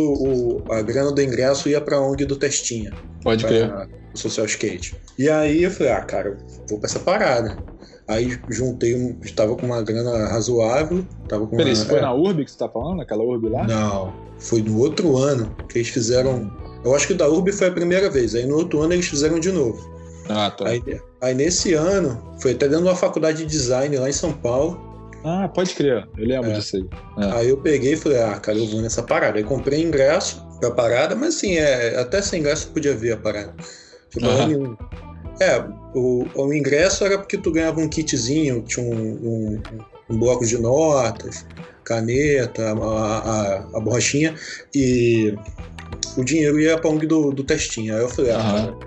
o a grana do ingresso ia pra ONG do Testinha. Pode crer. O Social Skate. E aí eu falei, ah, cara, vou pra essa parada. Aí juntei, um, estava com uma grana razoável. Tava com Peraí, uma, isso foi é, na Urb que você tá falando? Naquela Urb lá? Não, foi no outro ano que eles fizeram. Eu acho que da Urb foi a primeira vez, aí no outro ano eles fizeram de novo. Ah, tá. Aí, aí nesse ano, foi até dentro de uma faculdade de design lá em São Paulo. Ah, pode crer, eu lembro é. disso aí. É. Aí eu peguei e falei, ah, cara, eu vou nessa parada. Aí comprei ingresso pra parada, mas assim, é, até sem ingresso podia ver a parada. Tipo, uhum. É, o, o ingresso era porque tu ganhava um kitzinho, tinha um, um, um bloco de notas, caneta, a, a, a, borrachinha, e o dinheiro ia pra ONG do, do testinho. Aí eu falei, ah, uhum. cara,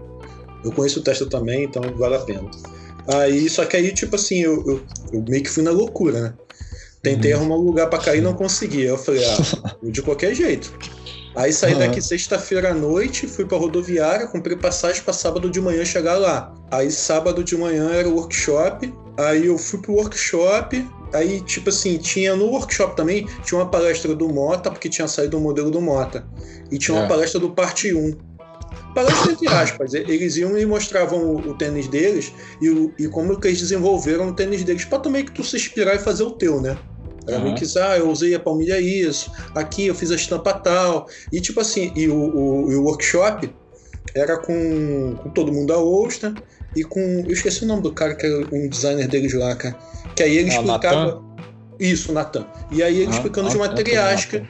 eu conheço o testa também, então vale a pena. Aí, só que aí, tipo assim, eu, eu, eu meio que fui na loucura, né? Tentei uhum. arrumar um lugar para cair e não consegui. Aí eu falei, ah, de qualquer jeito. Aí saí uhum. daqui sexta-feira à noite, fui pra rodoviária, comprei passagem para sábado de manhã chegar lá. Aí sábado de manhã era o workshop. Aí eu fui pro workshop, Aí, tipo assim, tinha no workshop também, tinha uma palestra do Mota, porque tinha saído o modelo do Mota. E tinha uma É. palestra do Parte 1. Palestra entre aspas. Eles iam e mostravam o, o tênis deles e, o- e como que eles desenvolveram o tênis deles. Pra também que tu se inspirar e fazer o teu, né? Meio Aham. que, ah, eu usei a palmilha isso, aqui eu fiz a estampa tal. E tipo assim, e o, o, e o workshop era com, com todo mundo da Ostra e com. Eu esqueci o nome do cara que era um designer deles lá, cara. Que aí ele Ah, explicava. Natan? Isso, Natan. E aí ele Ah, explicando os ah, materiais que.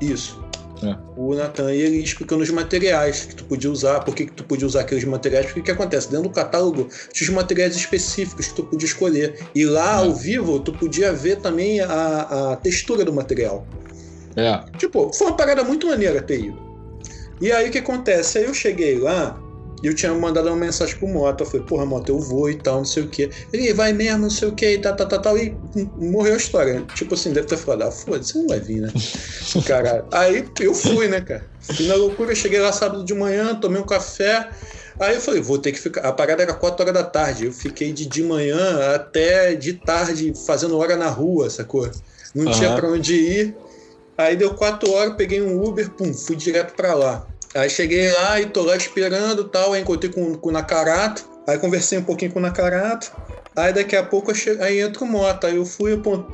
Isso. É. O Natan ele explicando os materiais que tu podia usar, por que, que tu podia usar aqueles materiais, porque o que acontece? Dentro do catálogo tinha os materiais específicos que tu podia escolher. E lá, É. ao vivo, tu podia ver também a, a textura do material. É. Tipo, foi uma parada muito maneira ter ido. E aí o que acontece? Aí eu cheguei lá e eu tinha mandado uma mensagem pro Mota. Eu falei, porra, Mota, eu vou e tal, não sei o quê. Ele vai mesmo, não sei o quê, e tal, tal, tal, tal. E morreu a história. Tipo assim, deve ter falado, ah, foda-se, você não vai vir, né? Caralho. Aí eu fui, né, cara? Fui na loucura, cheguei lá sábado de manhã, tomei um café. Aí eu falei, vou ter que ficar. A parada era 4 horas da tarde. Eu fiquei de de manhã até de tarde fazendo hora na rua, sacou? Não tinha Aham. pra onde ir. Aí deu 4 horas, peguei um Uber, pum, fui direto pra lá. Aí cheguei lá e tô lá esperando e tal. Aí encontrei com, com o Nakarato. Aí conversei um pouquinho com o Nakarato. Aí daqui a pouco che... aí entra o Mota. Aí eu fui, pô,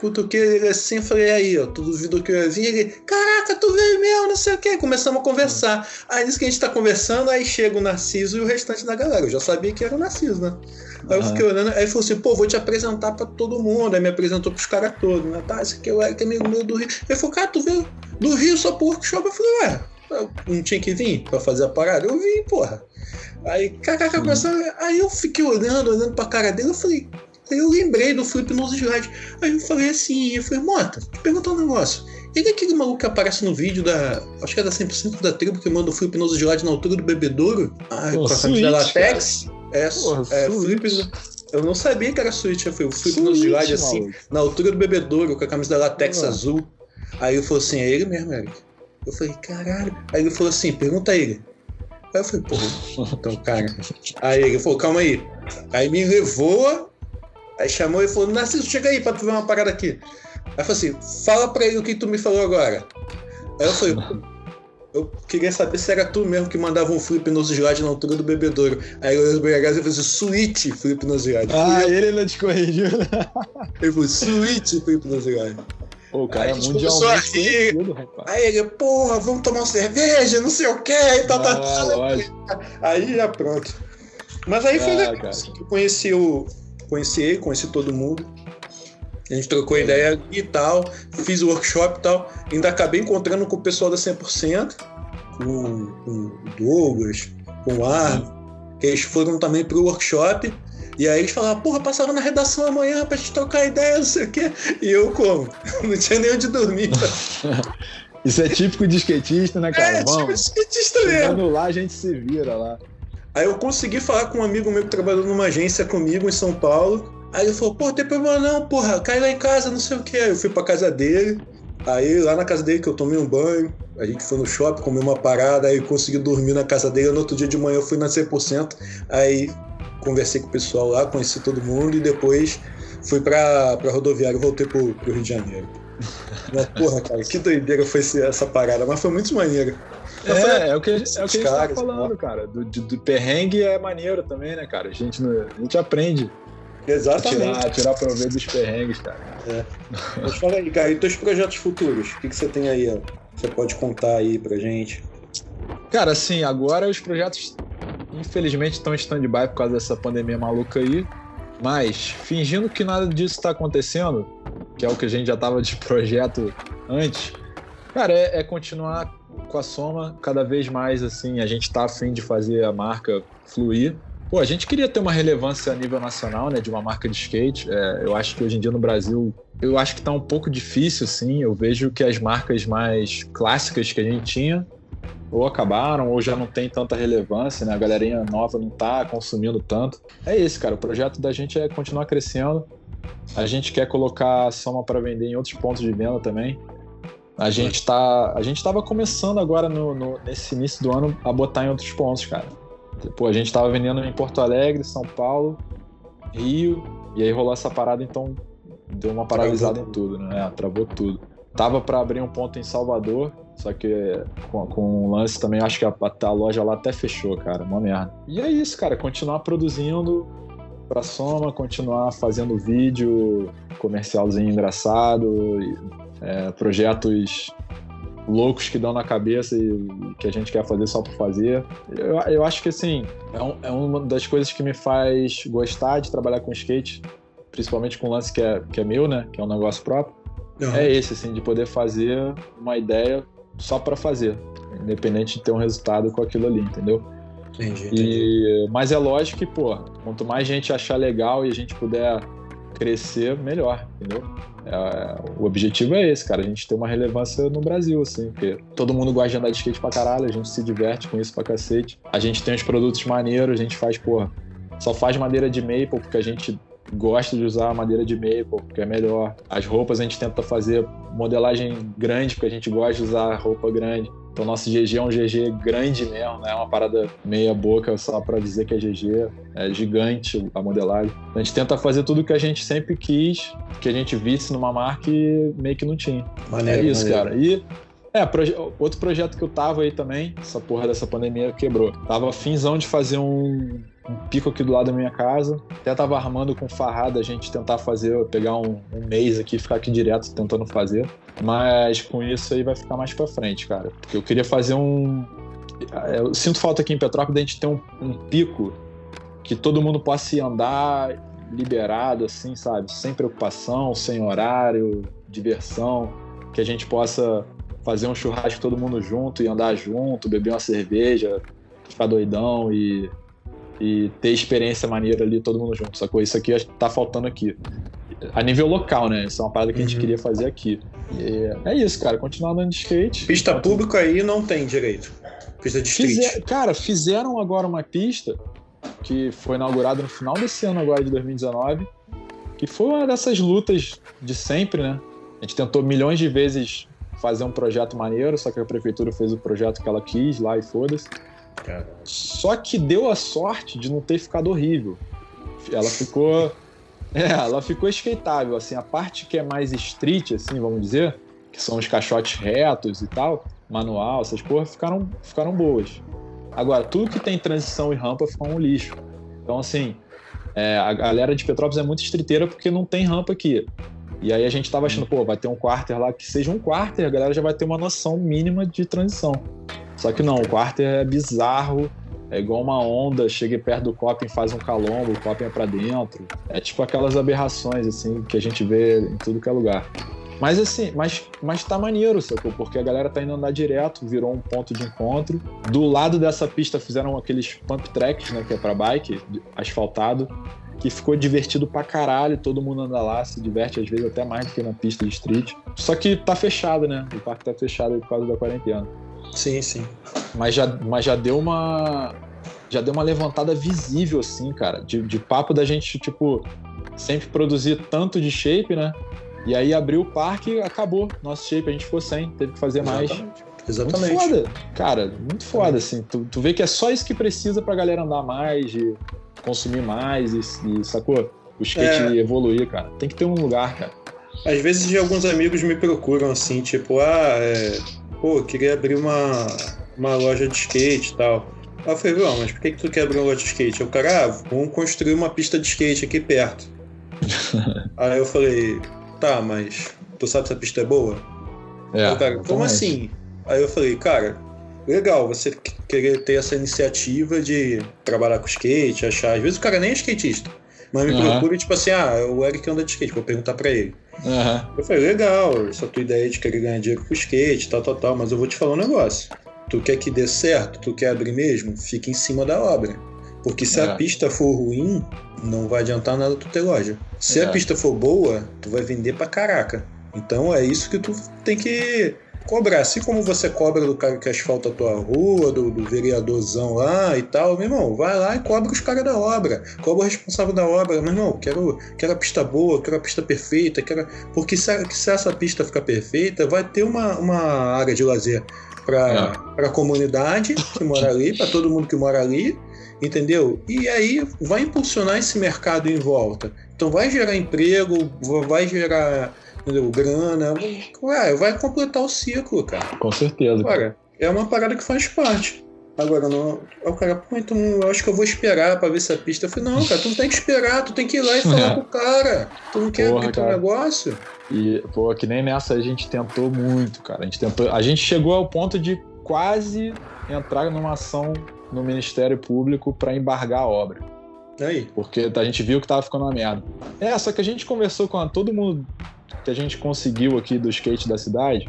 cutuquei ele assim, falei, aí, ó, tu duvidou que eu ia vir? Ele, caraca, tu veio mesmo, não sei o quê. Começamos a conversar. Aí nisso que a gente tá conversando, aí chega o Narciso e o restante da galera. Eu já sabia que era o Narciso, né? Aí eu fiquei olhando, aí falou assim, pô, vou te apresentar pra todo mundo. Aí me apresentou pros caras todos, né? Tá, esse aqui é o Eric, amigo meu do Rio. Ele falou, cara, tu veio do Rio só pro workshop? Eu falei, ué, eu não tinha que vir pra fazer a parada? Eu vim, porra. Aí, caraca, Uhum. começou, aí eu fiquei olhando, olhando pra cara dele, eu falei, aí eu lembrei do Flip nos slides. Aí eu falei assim, eu falei, Mota, te perguntar um negócio. Ele é aquele maluco que aparece no vídeo da. Acho que é da 100% da tribo que manda o Flip nos slides na altura do bebedouro. Ah, com a camisa Switch, latex. É, Porra, é. Flip. Eu não sabia que era Switch, eu falei, o Flip nos slides assim, na altura do bebedouro, com a camisa da latex azul. Aí eu falei assim, é ele mesmo, Eric. Eu falei, caralho. Aí ele falou assim, pergunta a ele. Aí eu falei, porra, então, cara. Aí ele falou, calma aí. Aí me levou, aí chamou e falou, Narciso, chega aí pra tu ver uma parada aqui. Aí eu falei assim, fala pra ele o que tu me falou agora. Aí eu falei, eu queria saber se era tu mesmo que mandava um flip nos slides na altura do bebedouro. Aí eu olhei pro BH e falei assim, switch flip nos slides. Ah, ele ainda te corrigiu. Ele falou, switch flip nos slides. O cara Aí é mundialmente conhecido, rapaz. Aí ele, porra, vamos tomar uma cerveja, não sei o que, e tal, Ah, tal. Aí já pronto. Mas aí foi Ah, legal. cara. assim, que Eu conheci o. Conheci ele, conheci todo mundo. A gente trocou ideia ali e tal. Fiz o workshop e tal. Ainda acabei encontrando com o pessoal da 100%, com, com o Douglas, com o Arno, que eles foram também pro workshop. E aí eles falaram, porra, passaram na redação amanhã pra gente trocar ideia, não sei o quê. E eu como? Não tinha nem onde dormir. Isso é típico de skatista, né, cara? é, Vamos. skatista mesmo. Lá, a gente se vira lá. Aí eu consegui falar com um amigo meu que trabalhou numa agência comigo em São Paulo. Aí ele falou, pô, tem problema não, porra, cai lá em casa, não sei o que. Aí eu fui pra casa dele. Aí lá na casa dele que eu tomei um banho, a gente foi no shopping, comeu uma parada, aí eu consegui dormir na casa dele. No outro dia de manhã eu fui na 100%. Aí conversei com o pessoal lá, conheci todo mundo e depois fui pra, pra rodoviária e voltei pro, pro Rio de Janeiro. Mas, porra, cara, que doideira foi essa parada, mas foi muito maneiro. Mas foi- É, é o que, a gente- é o que a gente tá falando, cara. Do, de- do perrengue é maneiro também, né, cara? A gente, a gente aprende a Exatamente. tirar, tirar proveito dos perrengues, cara. Mas fala aí, cara, e teus projetos futuros? O que, que você tem aí, ó? Você pode contar aí pra gente? Cara, assim, agora os projetos, infelizmente, estão em stand-by por causa dessa pandemia maluca aí. Mas, fingindo que nada disso está acontecendo, que é o que a gente já tava de projeto antes, cara, é, é continuar com a soma cada vez mais, assim. A gente tá afim de fazer a marca fluir. Pô, a gente queria ter uma relevância a nível nacional, né, de uma marca de skate. É, eu acho que hoje em dia no Brasil, eu acho que tá um pouco difícil, assim. Eu vejo que as marcas mais clássicas que a gente tinha ou acabaram ou já não tem tanta relevância, né? A galerinha nova não tá consumindo tanto. É isso, cara. O projeto da gente é continuar crescendo. A gente quer colocar a soma para vender em outros pontos de venda também. A gente tá, a gente tava começando agora no, no- nesse início do ano a botar em outros pontos, cara. Pô, a gente tava vendendo em Porto Alegre, São Paulo, Rio, e aí rolou essa parada, então deu uma paralisada em tudo, né? É, travou tudo. Tava para abrir um ponto em Salvador, só que com, com o lance também, acho que a, a, loja lá até fechou, cara. Uma merda. E é isso, cara. Continuar produzindo pra Soma, continuar fazendo vídeo, comercialzinho engraçado, é, projetos loucos que dão na cabeça e que a gente quer fazer só por fazer. Eu, eu acho que, assim, é, um, é uma das coisas que me faz gostar de trabalhar com skate, principalmente com o lance que é, que é meu, né? Que é um negócio próprio Uhum. É esse, assim, de poder fazer uma ideia só para fazer, independente de ter um resultado com aquilo ali, entendeu? Entendi, entendi. E, mas é lógico que, pô, quanto mais gente achar legal e a gente puder crescer, melhor, entendeu? É, o objetivo é esse, cara, a gente ter uma relevância no Brasil, assim, porque todo mundo gosta de andar de skate pra caralho, a gente se diverte com isso pra cacete. A gente tem os produtos maneiros, a gente faz, porra, só faz madeira de maple porque a gente gosta de usar madeira de maple, porque é melhor. As roupas a gente tenta fazer modelagem grande, porque a gente gosta de usar roupa grande. Então nosso GG é um GG grande mesmo, não é uma parada meia boca só para dizer que é GG, é gigante a modelagem. A gente tenta fazer tudo que a gente sempre quis, que a gente visse numa marca e meio que não tinha. Maneiro, é isso, maneiro. cara. E é, proje outro projeto que eu tava aí também, essa porra dessa pandemia quebrou. Tava finzão de fazer um, um pico aqui do lado da minha casa. Até tava armando com farrada a gente tentar fazer, pegar um, um mês aqui ficar aqui direto tentando fazer. Mas com isso aí vai ficar mais pra frente, cara. Porque eu queria fazer um. Eu sinto falta aqui em Petrópolis da gente ter um, um pico que todo mundo possa ir andar liberado, assim, sabe? Sem preocupação, sem horário, diversão. Que a gente possa fazer um churrasco todo mundo junto e andar junto, beber uma cerveja, ficar doidão e e ter experiência maneira ali todo mundo junto, sacou? Isso aqui tá faltando aqui. A nível local, né? Isso é uma parada que a gente uhum. queria fazer aqui. E é isso, cara. Continuar andando de skate. Pista pública aí não tem direito. Pista de street. Fizer, cara, fizeram agora uma pista que foi inaugurada no final desse ano agora de 2019, que foi uma dessas lutas de sempre, né? A gente tentou milhões de vezes fazer um projeto maneiro, só que a prefeitura fez o projeto que ela quis lá e foda-se. Só que deu a sorte de não ter ficado horrível. Ela ficou. É, ela ficou skateável, assim, a parte que é mais street, assim, vamos dizer, que são os caixotes retos e tal, manual, essas porra, ficaram, ficaram boas. Agora, tudo que tem transição e rampa ficou um lixo. Então, assim, é, a galera de Petrópolis é muito estriteira porque não tem rampa aqui. E aí a gente tava achando, pô, vai ter um quarter lá que seja um quarter, a galera já vai ter uma noção mínima de transição. Só que não, o quarter é bizarro, é igual uma onda, chega perto do coping, faz um calombo, o coping é pra dentro. É tipo aquelas aberrações, assim, que a gente vê em tudo que é lugar. Mas assim, mas, mas tá maneiro, sacou? Porque a galera tá indo andar direto, virou um ponto de encontro. Do lado dessa pista fizeram aqueles pump tracks, né? Que é pra bike, asfaltado, que ficou divertido pra caralho. Todo mundo anda lá, se diverte às vezes até mais do que na pista de street. Só que tá fechado, né? O parque tá fechado por causa da quarentena. Sim, sim. Mas já, mas já deu uma. Já deu uma levantada visível, assim, cara. De, de papo da gente, tipo, sempre produzir tanto de shape, né? E aí abriu o parque e acabou nosso shape. A gente ficou sem, teve que fazer Exatamente. mais. Exatamente. Muito foda, cara, muito foda, assim. Tu, tu vê que é só isso que precisa pra galera andar mais, de consumir mais e, e sacou? O skate é... evoluir, cara. Tem que ter um lugar, cara. Às vezes alguns amigos me procuram assim, tipo, ah, é pô, queria abrir uma, uma loja de skate e tal. Aí eu falei, João, mas por que, que tu quer abrir uma loja de skate? o cara, ah, vamos construir uma pista de skate aqui perto. Aí eu falei, tá, mas tu sabe se a pista é boa? É, Aí o cara, como assim? Aí eu falei, cara, legal você querer ter essa iniciativa de trabalhar com skate, achar. Às vezes o cara nem é skatista. Mas me uhum. procura, tipo assim, ah, o Eric anda de skate, vou perguntar pra ele. Uhum. Eu falei, legal, essa tua ideia de querer ganhar dinheiro com skate, tal, tal, tal, mas eu vou te falar um negócio. Tu quer que dê certo? Tu quer abrir mesmo? Fica em cima da obra. Porque se é. a pista for ruim, não vai adiantar nada tu ter loja. Se é. a pista for boa, tu vai vender pra caraca. Então é isso que tu tem que cobrar. Assim como você cobra do cara que asfalta a tua rua, do, do vereadorzão lá e tal, meu irmão, vai lá e cobra os caras da obra. Cobra o responsável da obra. Meu irmão, quero, quero a pista boa, quero a pista perfeita, quero... porque se, se essa pista ficar perfeita, vai ter uma, uma área de lazer para é. a comunidade que mora ali, para todo mundo que mora ali, entendeu? E aí vai impulsionar esse mercado em volta Então vai gerar emprego, vai gerar entendeu, grana, vai, vai completar o ciclo, cara. Com certeza. Agora, é uma parada que faz parte. Agora, não, o cara, pô, então eu acho que eu vou esperar pra ver se a pista. Eu falei, não, cara, tu não tem que esperar, tu tem que ir lá e falar é. pro cara. Tu não quer Porra, abrir teu negócio? E, pô, que nem nessa a gente tentou muito, cara. A gente tentou. A gente chegou ao ponto de quase entrar numa ação no Ministério Público para embargar a obra. Aí. Porque a gente viu que tava ficando uma merda. É, só que a gente conversou com todo mundo que a gente conseguiu aqui do skate da cidade.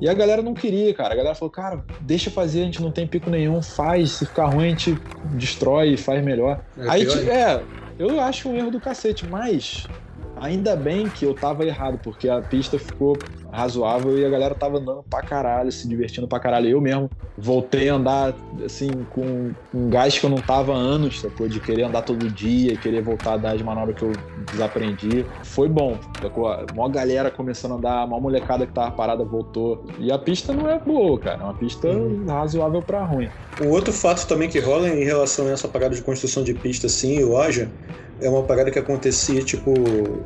E a galera não queria, cara. A galera falou, cara, deixa fazer, a gente não tem pico nenhum, faz. Se ficar ruim, a gente destrói e faz melhor. É Aí, é, eu acho um erro do cacete, mas Ainda bem que eu tava errado, porque a pista ficou razoável e a galera tava andando pra caralho, se divertindo pra caralho. Eu mesmo voltei a andar, assim, com um gás que eu não tava há anos, sacou? De querer andar todo dia, querer voltar a dar as manobras que eu desaprendi. Foi bom, sacou? A maior galera começando a andar, a maior molecada que tava parada voltou. E a pista não é boa, cara. É uma pista uhum. razoável pra ruim. O outro fato também que rola em relação a essa parada de construção de pista, assim, loja, é uma parada que acontecia, tipo,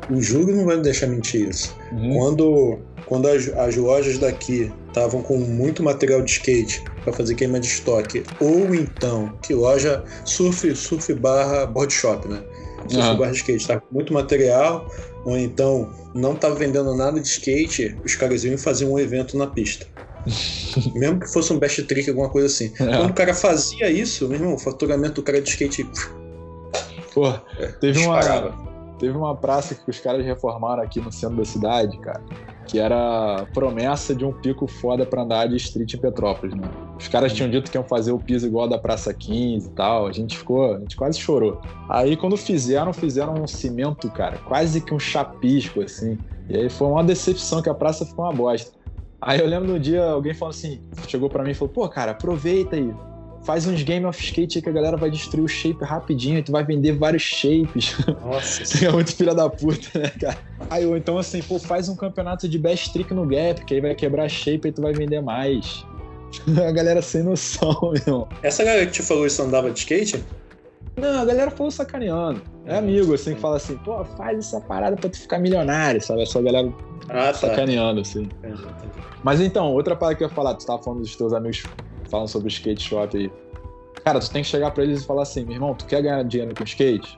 o júri não vai me deixar mentir isso. Uhum. Quando, quando as, as lojas daqui estavam com muito material de skate para fazer queima de estoque, ou então, que loja surf, surf barra board shop, né? Surf uhum. barra skate, tá com muito material, ou então não tava vendendo nada de skate, os caras iam fazer um evento na pista. Mesmo que fosse um best trick, alguma coisa assim. É. Quando o cara fazia isso, meu irmão, o faturamento do cara de skate Pô, teve uma, teve uma praça que os caras reformaram aqui no centro da cidade, cara, que era promessa de um pico foda pra andar de street em Petrópolis, né? Os caras tinham dito que iam fazer o piso igual da Praça 15 e tal, a gente ficou, a gente quase chorou. Aí quando fizeram, fizeram um cimento, cara, quase que um chapisco, assim. E aí foi uma decepção que a praça ficou uma bosta. Aí eu lembro no dia, alguém falou assim, chegou para mim e falou, pô, cara, aproveita aí, faz uns game of skate que a galera vai destruir o shape rapidinho e tu vai vender vários shapes. Nossa. Você é muito filha da puta, né, cara? Aí, ou então assim, pô, faz um campeonato de best trick no gap, que aí vai quebrar shape e tu vai vender mais. a galera sem noção, meu. Essa galera que te falou isso andava de skate? Não, a galera falou sacaneando. É amigo, assim, que fala assim, pô, faz essa parada pra tu ficar milionário, sabe? É só a galera ah, tá. sacaneando, assim. Mas então, outra parada que eu ia falar, tu tava falando dos teus amigos falam sobre o skate shop aí. Cara, tu tem que chegar para eles e falar assim, meu irmão, tu quer ganhar dinheiro com skate?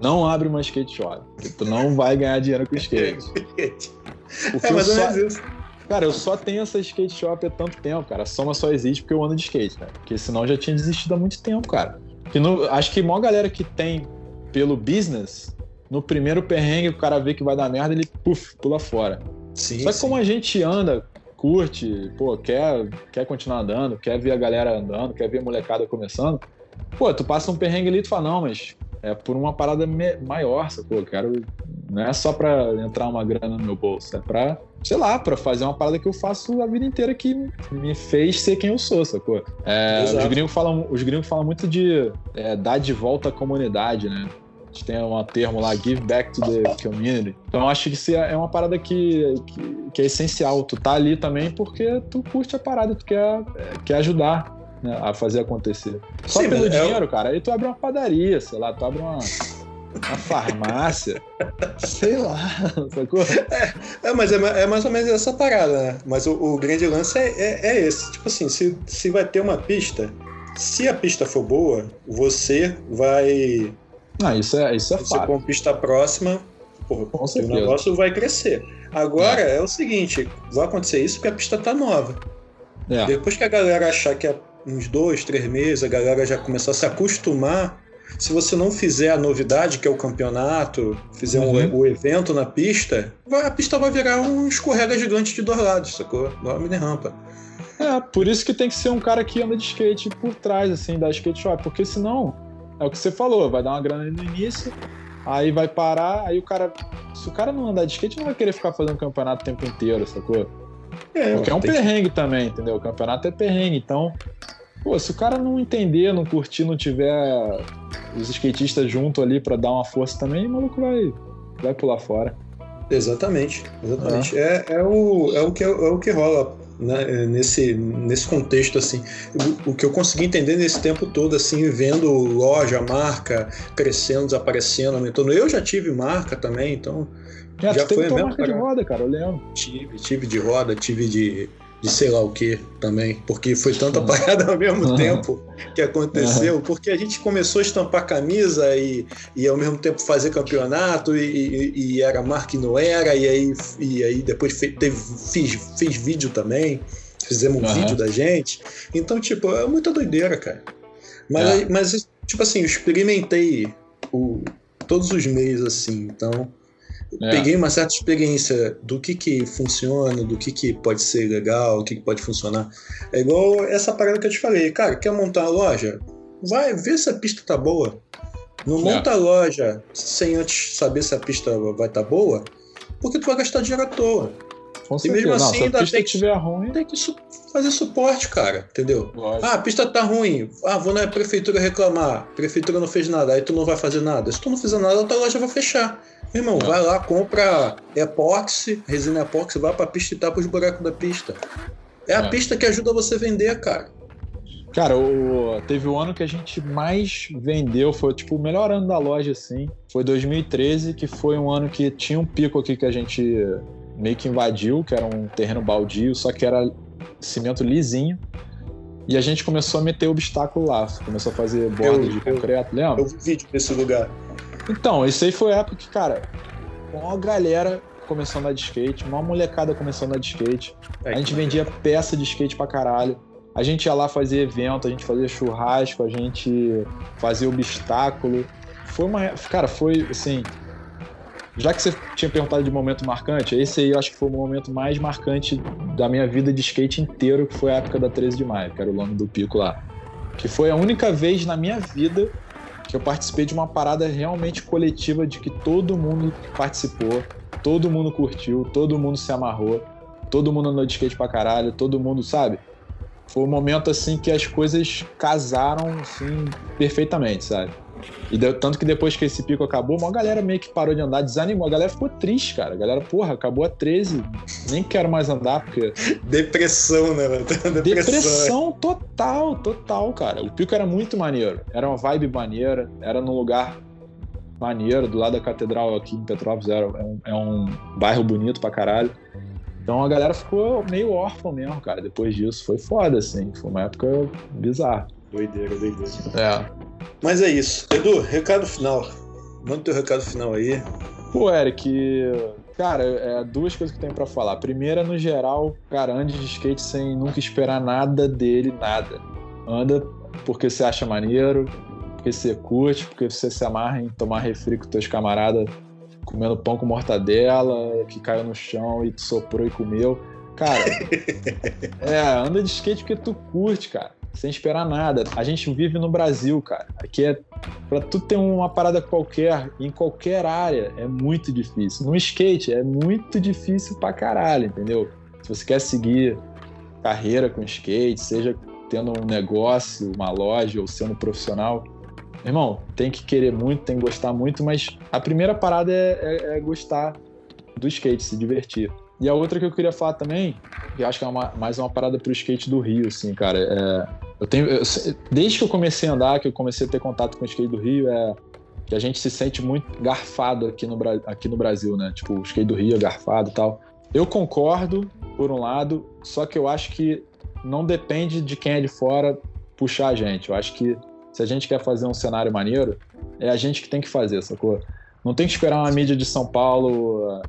Não abre uma skate shop. Tu não vai ganhar dinheiro com skate. Porque é, mas só... isso. Cara, eu só tenho essa skate shop há tanto tempo, cara. A Soma só existe porque eu ando de skate, cara. Porque senão eu já tinha desistido há muito tempo, cara. Que no... acho que a maior galera que tem pelo business, no primeiro perrengue o cara vê que vai dar merda, ele puf, pula fora. Sim, Só que sim. como a gente anda curte, pô, quer, quer continuar andando, quer ver a galera andando, quer ver a molecada começando, pô, tu passa um perrengue ali e tu fala, não, mas é por uma parada maior, sacou? Eu quero. Não é só pra entrar uma grana no meu bolso, é pra, sei lá, pra fazer uma parada que eu faço a vida inteira que me fez ser quem eu sou, sacou? É, os, gringos falam, os gringos falam muito de é, dar de volta à comunidade, né? Gente tem um termo lá, give back to the community. Então acho que isso é uma parada que, que, que, é essencial. Tu tá ali também porque tu curte a parada, tu quer, quer ajudar né, a fazer acontecer. Só Sim, pelo dinheiro, eu... cara, aí tu abre uma padaria, sei lá, tu abre uma, uma farmácia, sei lá, sacou? É, é mas é, é, mais ou menos essa parada, né? Mas o, o grande lance é, é, é, esse. Tipo assim, se, se vai ter uma pista, se a pista for boa, você vai ah, isso é, isso é Você fato. com pista próxima, porra, o negócio vai crescer. Agora é. é. o seguinte, vai acontecer isso porque a pista tá nova. É. Depois que a galera achar que é uns dois, três meses, a galera já começar a se acostumar. Se você não fizer a novidade, que é o campeonato, fizer uhum. um, o evento na pista, a pista vai virar um escorrega gigante de dois lados, sacou? Igual a mini rampa. É, por isso que tem que ser um cara que anda de skate por trás, assim, da skate shop, porque senão é o que você falou, vai dar uma grana no início, aí vai parar, aí o cara. Se o cara não andar de skate, não vai querer ficar fazendo campeonato o tempo inteiro, sacou? É, Porque é um perrengue que... também, entendeu? O campeonato é perrengue, então. Pô, se o cara não entender, não curtir, não tiver os skatistas junto ali para dar uma força também, o maluco vai, vai pular fora. Exatamente, exatamente. É, é, o, é, o que, é o que rola. Né, nesse, nesse contexto, assim, o, o, que eu consegui entender nesse tempo todo, assim, vendo loja, marca crescendo, desaparecendo, aumentando. Eu já tive marca também, então. Já, já foi mesmo. marca de roda, cara, eu lembro. Tive, tive de roda, tive de de sei lá o que também, porque foi tanta parada ao mesmo tempo que aconteceu, porque a gente começou a estampar camisa e, e ao mesmo tempo fazer campeonato e, e, e era marca e não era, e aí, e aí depois fe, teve, fiz, fiz vídeo também, fizemos um uhum. vídeo da gente, então tipo, é muita doideira, cara. Mas, é. mas tipo assim, eu experimentei o, todos os meios assim, então é. Peguei uma certa experiência do que que funciona, do que que pode ser legal, o que que pode funcionar. É igual essa parada que eu te falei. Cara, quer montar a loja? Vai ver se a pista tá boa. Não é. monta a loja sem antes saber se a pista vai estar tá boa, porque tu vai gastar dinheiro à toa. Com e mesmo assim, Não, ainda tem que, ruim... tem que su fazer suporte, cara, entendeu? Lógico. Ah, a pista tá ruim. Ah, vou na prefeitura reclamar. A prefeitura não fez nada, aí tu não vai fazer nada. Se tu não fizer nada, a tua loja vai fechar. Irmão, vai lá, compra epóxi, resina epóxi, vai pra pista e tapa os buracos da pista. É a é. pista que ajuda você a vender, cara. Cara, o, teve o ano que a gente mais vendeu, foi tipo o melhor ano da loja, assim. Foi 2013, que foi um ano que tinha um pico aqui que a gente meio que invadiu, que era um terreno baldio, só que era cimento lisinho. E a gente começou a meter obstáculo lá. Começou a fazer borda de concreto, lembra? Eu vi vídeo desse lugar. Então, isso aí foi a época que, cara, uma galera começou a andar de skate, uma molecada começou a andar de skate. É, a gente vendia peça de skate pra caralho. A gente ia lá fazer evento, a gente fazia churrasco, a gente fazia obstáculo. Foi uma. Cara, foi assim. Já que você tinha perguntado de momento marcante, esse aí eu acho que foi o momento mais marcante da minha vida de skate inteiro, que foi a época da 13 de maio, que era o nome do pico lá. Que foi a única vez na minha vida que eu participei de uma parada realmente coletiva de que todo mundo participou, todo mundo curtiu, todo mundo se amarrou, todo mundo andou de skate pra caralho, todo mundo, sabe? Foi um momento assim que as coisas casaram assim perfeitamente, sabe? E deu, tanto que depois que esse pico acabou, uma galera meio que parou de andar, desanimou. A galera ficou triste, cara. A galera, porra, acabou a 13, nem quero mais andar, porque. Depressão, né, Depressão, Depressão total, total, cara. O pico era muito maneiro. Era uma vibe maneira, era num lugar maneiro, do lado da catedral aqui em Petrópolis, era, é, um, é um bairro bonito pra caralho. Então a galera ficou meio órfã mesmo, cara, depois disso. Foi foda, assim. Foi uma época bizarra. Doideira, doideira. É. Mas é isso. Edu, recado final. Manda teu recado final aí. Pô, Eric, cara, é duas coisas que eu tenho para falar. Primeira, no geral, cara, ande de skate sem nunca esperar nada dele, nada. Anda porque você acha maneiro, porque você curte, porque você se amarra em tomar refri com teus camaradas comendo pão com mortadela, que caiu no chão e soprou e comeu. Cara, é, anda de skate porque tu curte, cara sem esperar nada. A gente vive no Brasil, cara. Aqui é para tu ter uma parada qualquer em qualquer área é muito difícil. No skate é muito difícil pra caralho, entendeu? Se você quer seguir carreira com skate, seja tendo um negócio, uma loja ou sendo profissional, irmão, tem que querer muito, tem que gostar muito, mas a primeira parada é, é, é gostar do skate, se divertir. E a outra que eu queria falar também, que acho que é uma, mais uma parada pro skate do Rio, assim, cara, é eu tenho, eu, desde que eu comecei a andar, que eu comecei a ter contato com o skate do Rio, é que a gente se sente muito garfado aqui no, aqui no Brasil, né? Tipo, o skate do Rio é garfado e tal. Eu concordo, por um lado, só que eu acho que não depende de quem é de fora puxar a gente. Eu acho que se a gente quer fazer um cenário maneiro, é a gente que tem que fazer, sacou? Não tem que esperar uma mídia de São Paulo uh,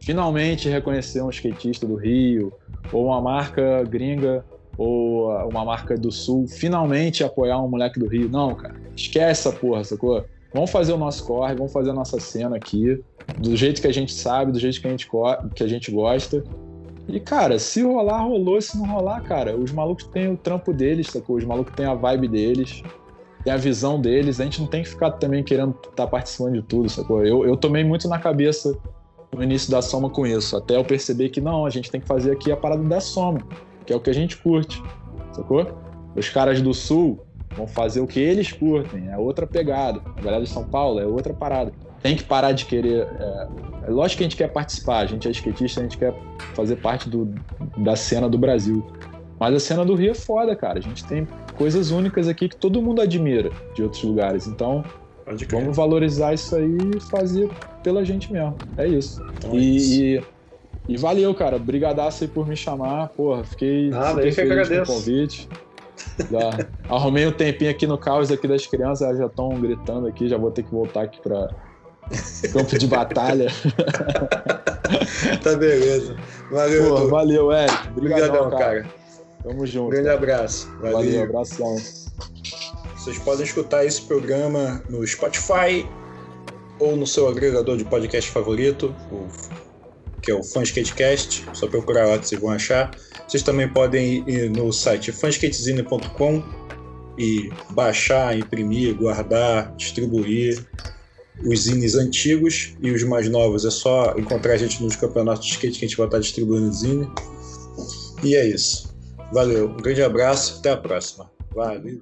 finalmente reconhecer um skatista do Rio, ou uma marca gringa ou uma marca do Sul finalmente apoiar um moleque do Rio. Não, cara, esquece essa porra, sacou? Vamos fazer o nosso corre, vamos fazer a nossa cena aqui, do jeito que a gente sabe, do jeito que a gente, que a gente gosta. E, cara, se rolar, rolou. Se não rolar, cara, os malucos têm o trampo deles, sacou? Os malucos têm a vibe deles, tem a visão deles. A gente não tem que ficar também querendo estar tá participando de tudo, sacou? Eu, eu tomei muito na cabeça no início da soma com isso, até eu perceber que não, a gente tem que fazer aqui a parada da soma que é o que a gente curte, sacou? Os caras do Sul vão fazer o que eles curtem, é outra pegada. A galera de São Paulo é outra parada. tem que parar de querer. É, é lógico que a gente quer participar, a gente é skatista, a gente quer fazer parte do, da cena do Brasil. Mas a cena do Rio é foda, cara. A gente tem coisas únicas aqui que todo mundo admira de outros lugares. Então, vamos valorizar isso aí e fazer pela gente mesmo. É isso. Então, e, é isso. e, e, valeu, cara. Brigadaço aí por me chamar. Porra, fiquei, ah, fiquei feliz com o convite. Já arrumei um tempinho aqui no caos aqui das crianças, elas já estão gritando aqui, já vou ter que voltar aqui para campo de batalha. tá beleza. Valeu, Pô, valeu, Eric. Obrigadão, cara. cara. Tamo junto. Grande cara. abraço. Valeu. valeu, abração. Vocês podem escutar esse programa no Spotify ou no seu agregador de podcast favorito, que é o Fanskatecast. Só procurar lá que vocês vão achar. Vocês também podem ir no site fanskatezine.com e baixar, imprimir, guardar, distribuir os zines antigos e os mais novos. É só encontrar a gente nos campeonatos de skate que a gente vai estar distribuindo zine. E é isso. Valeu, um grande abraço, até a próxima. Valeu.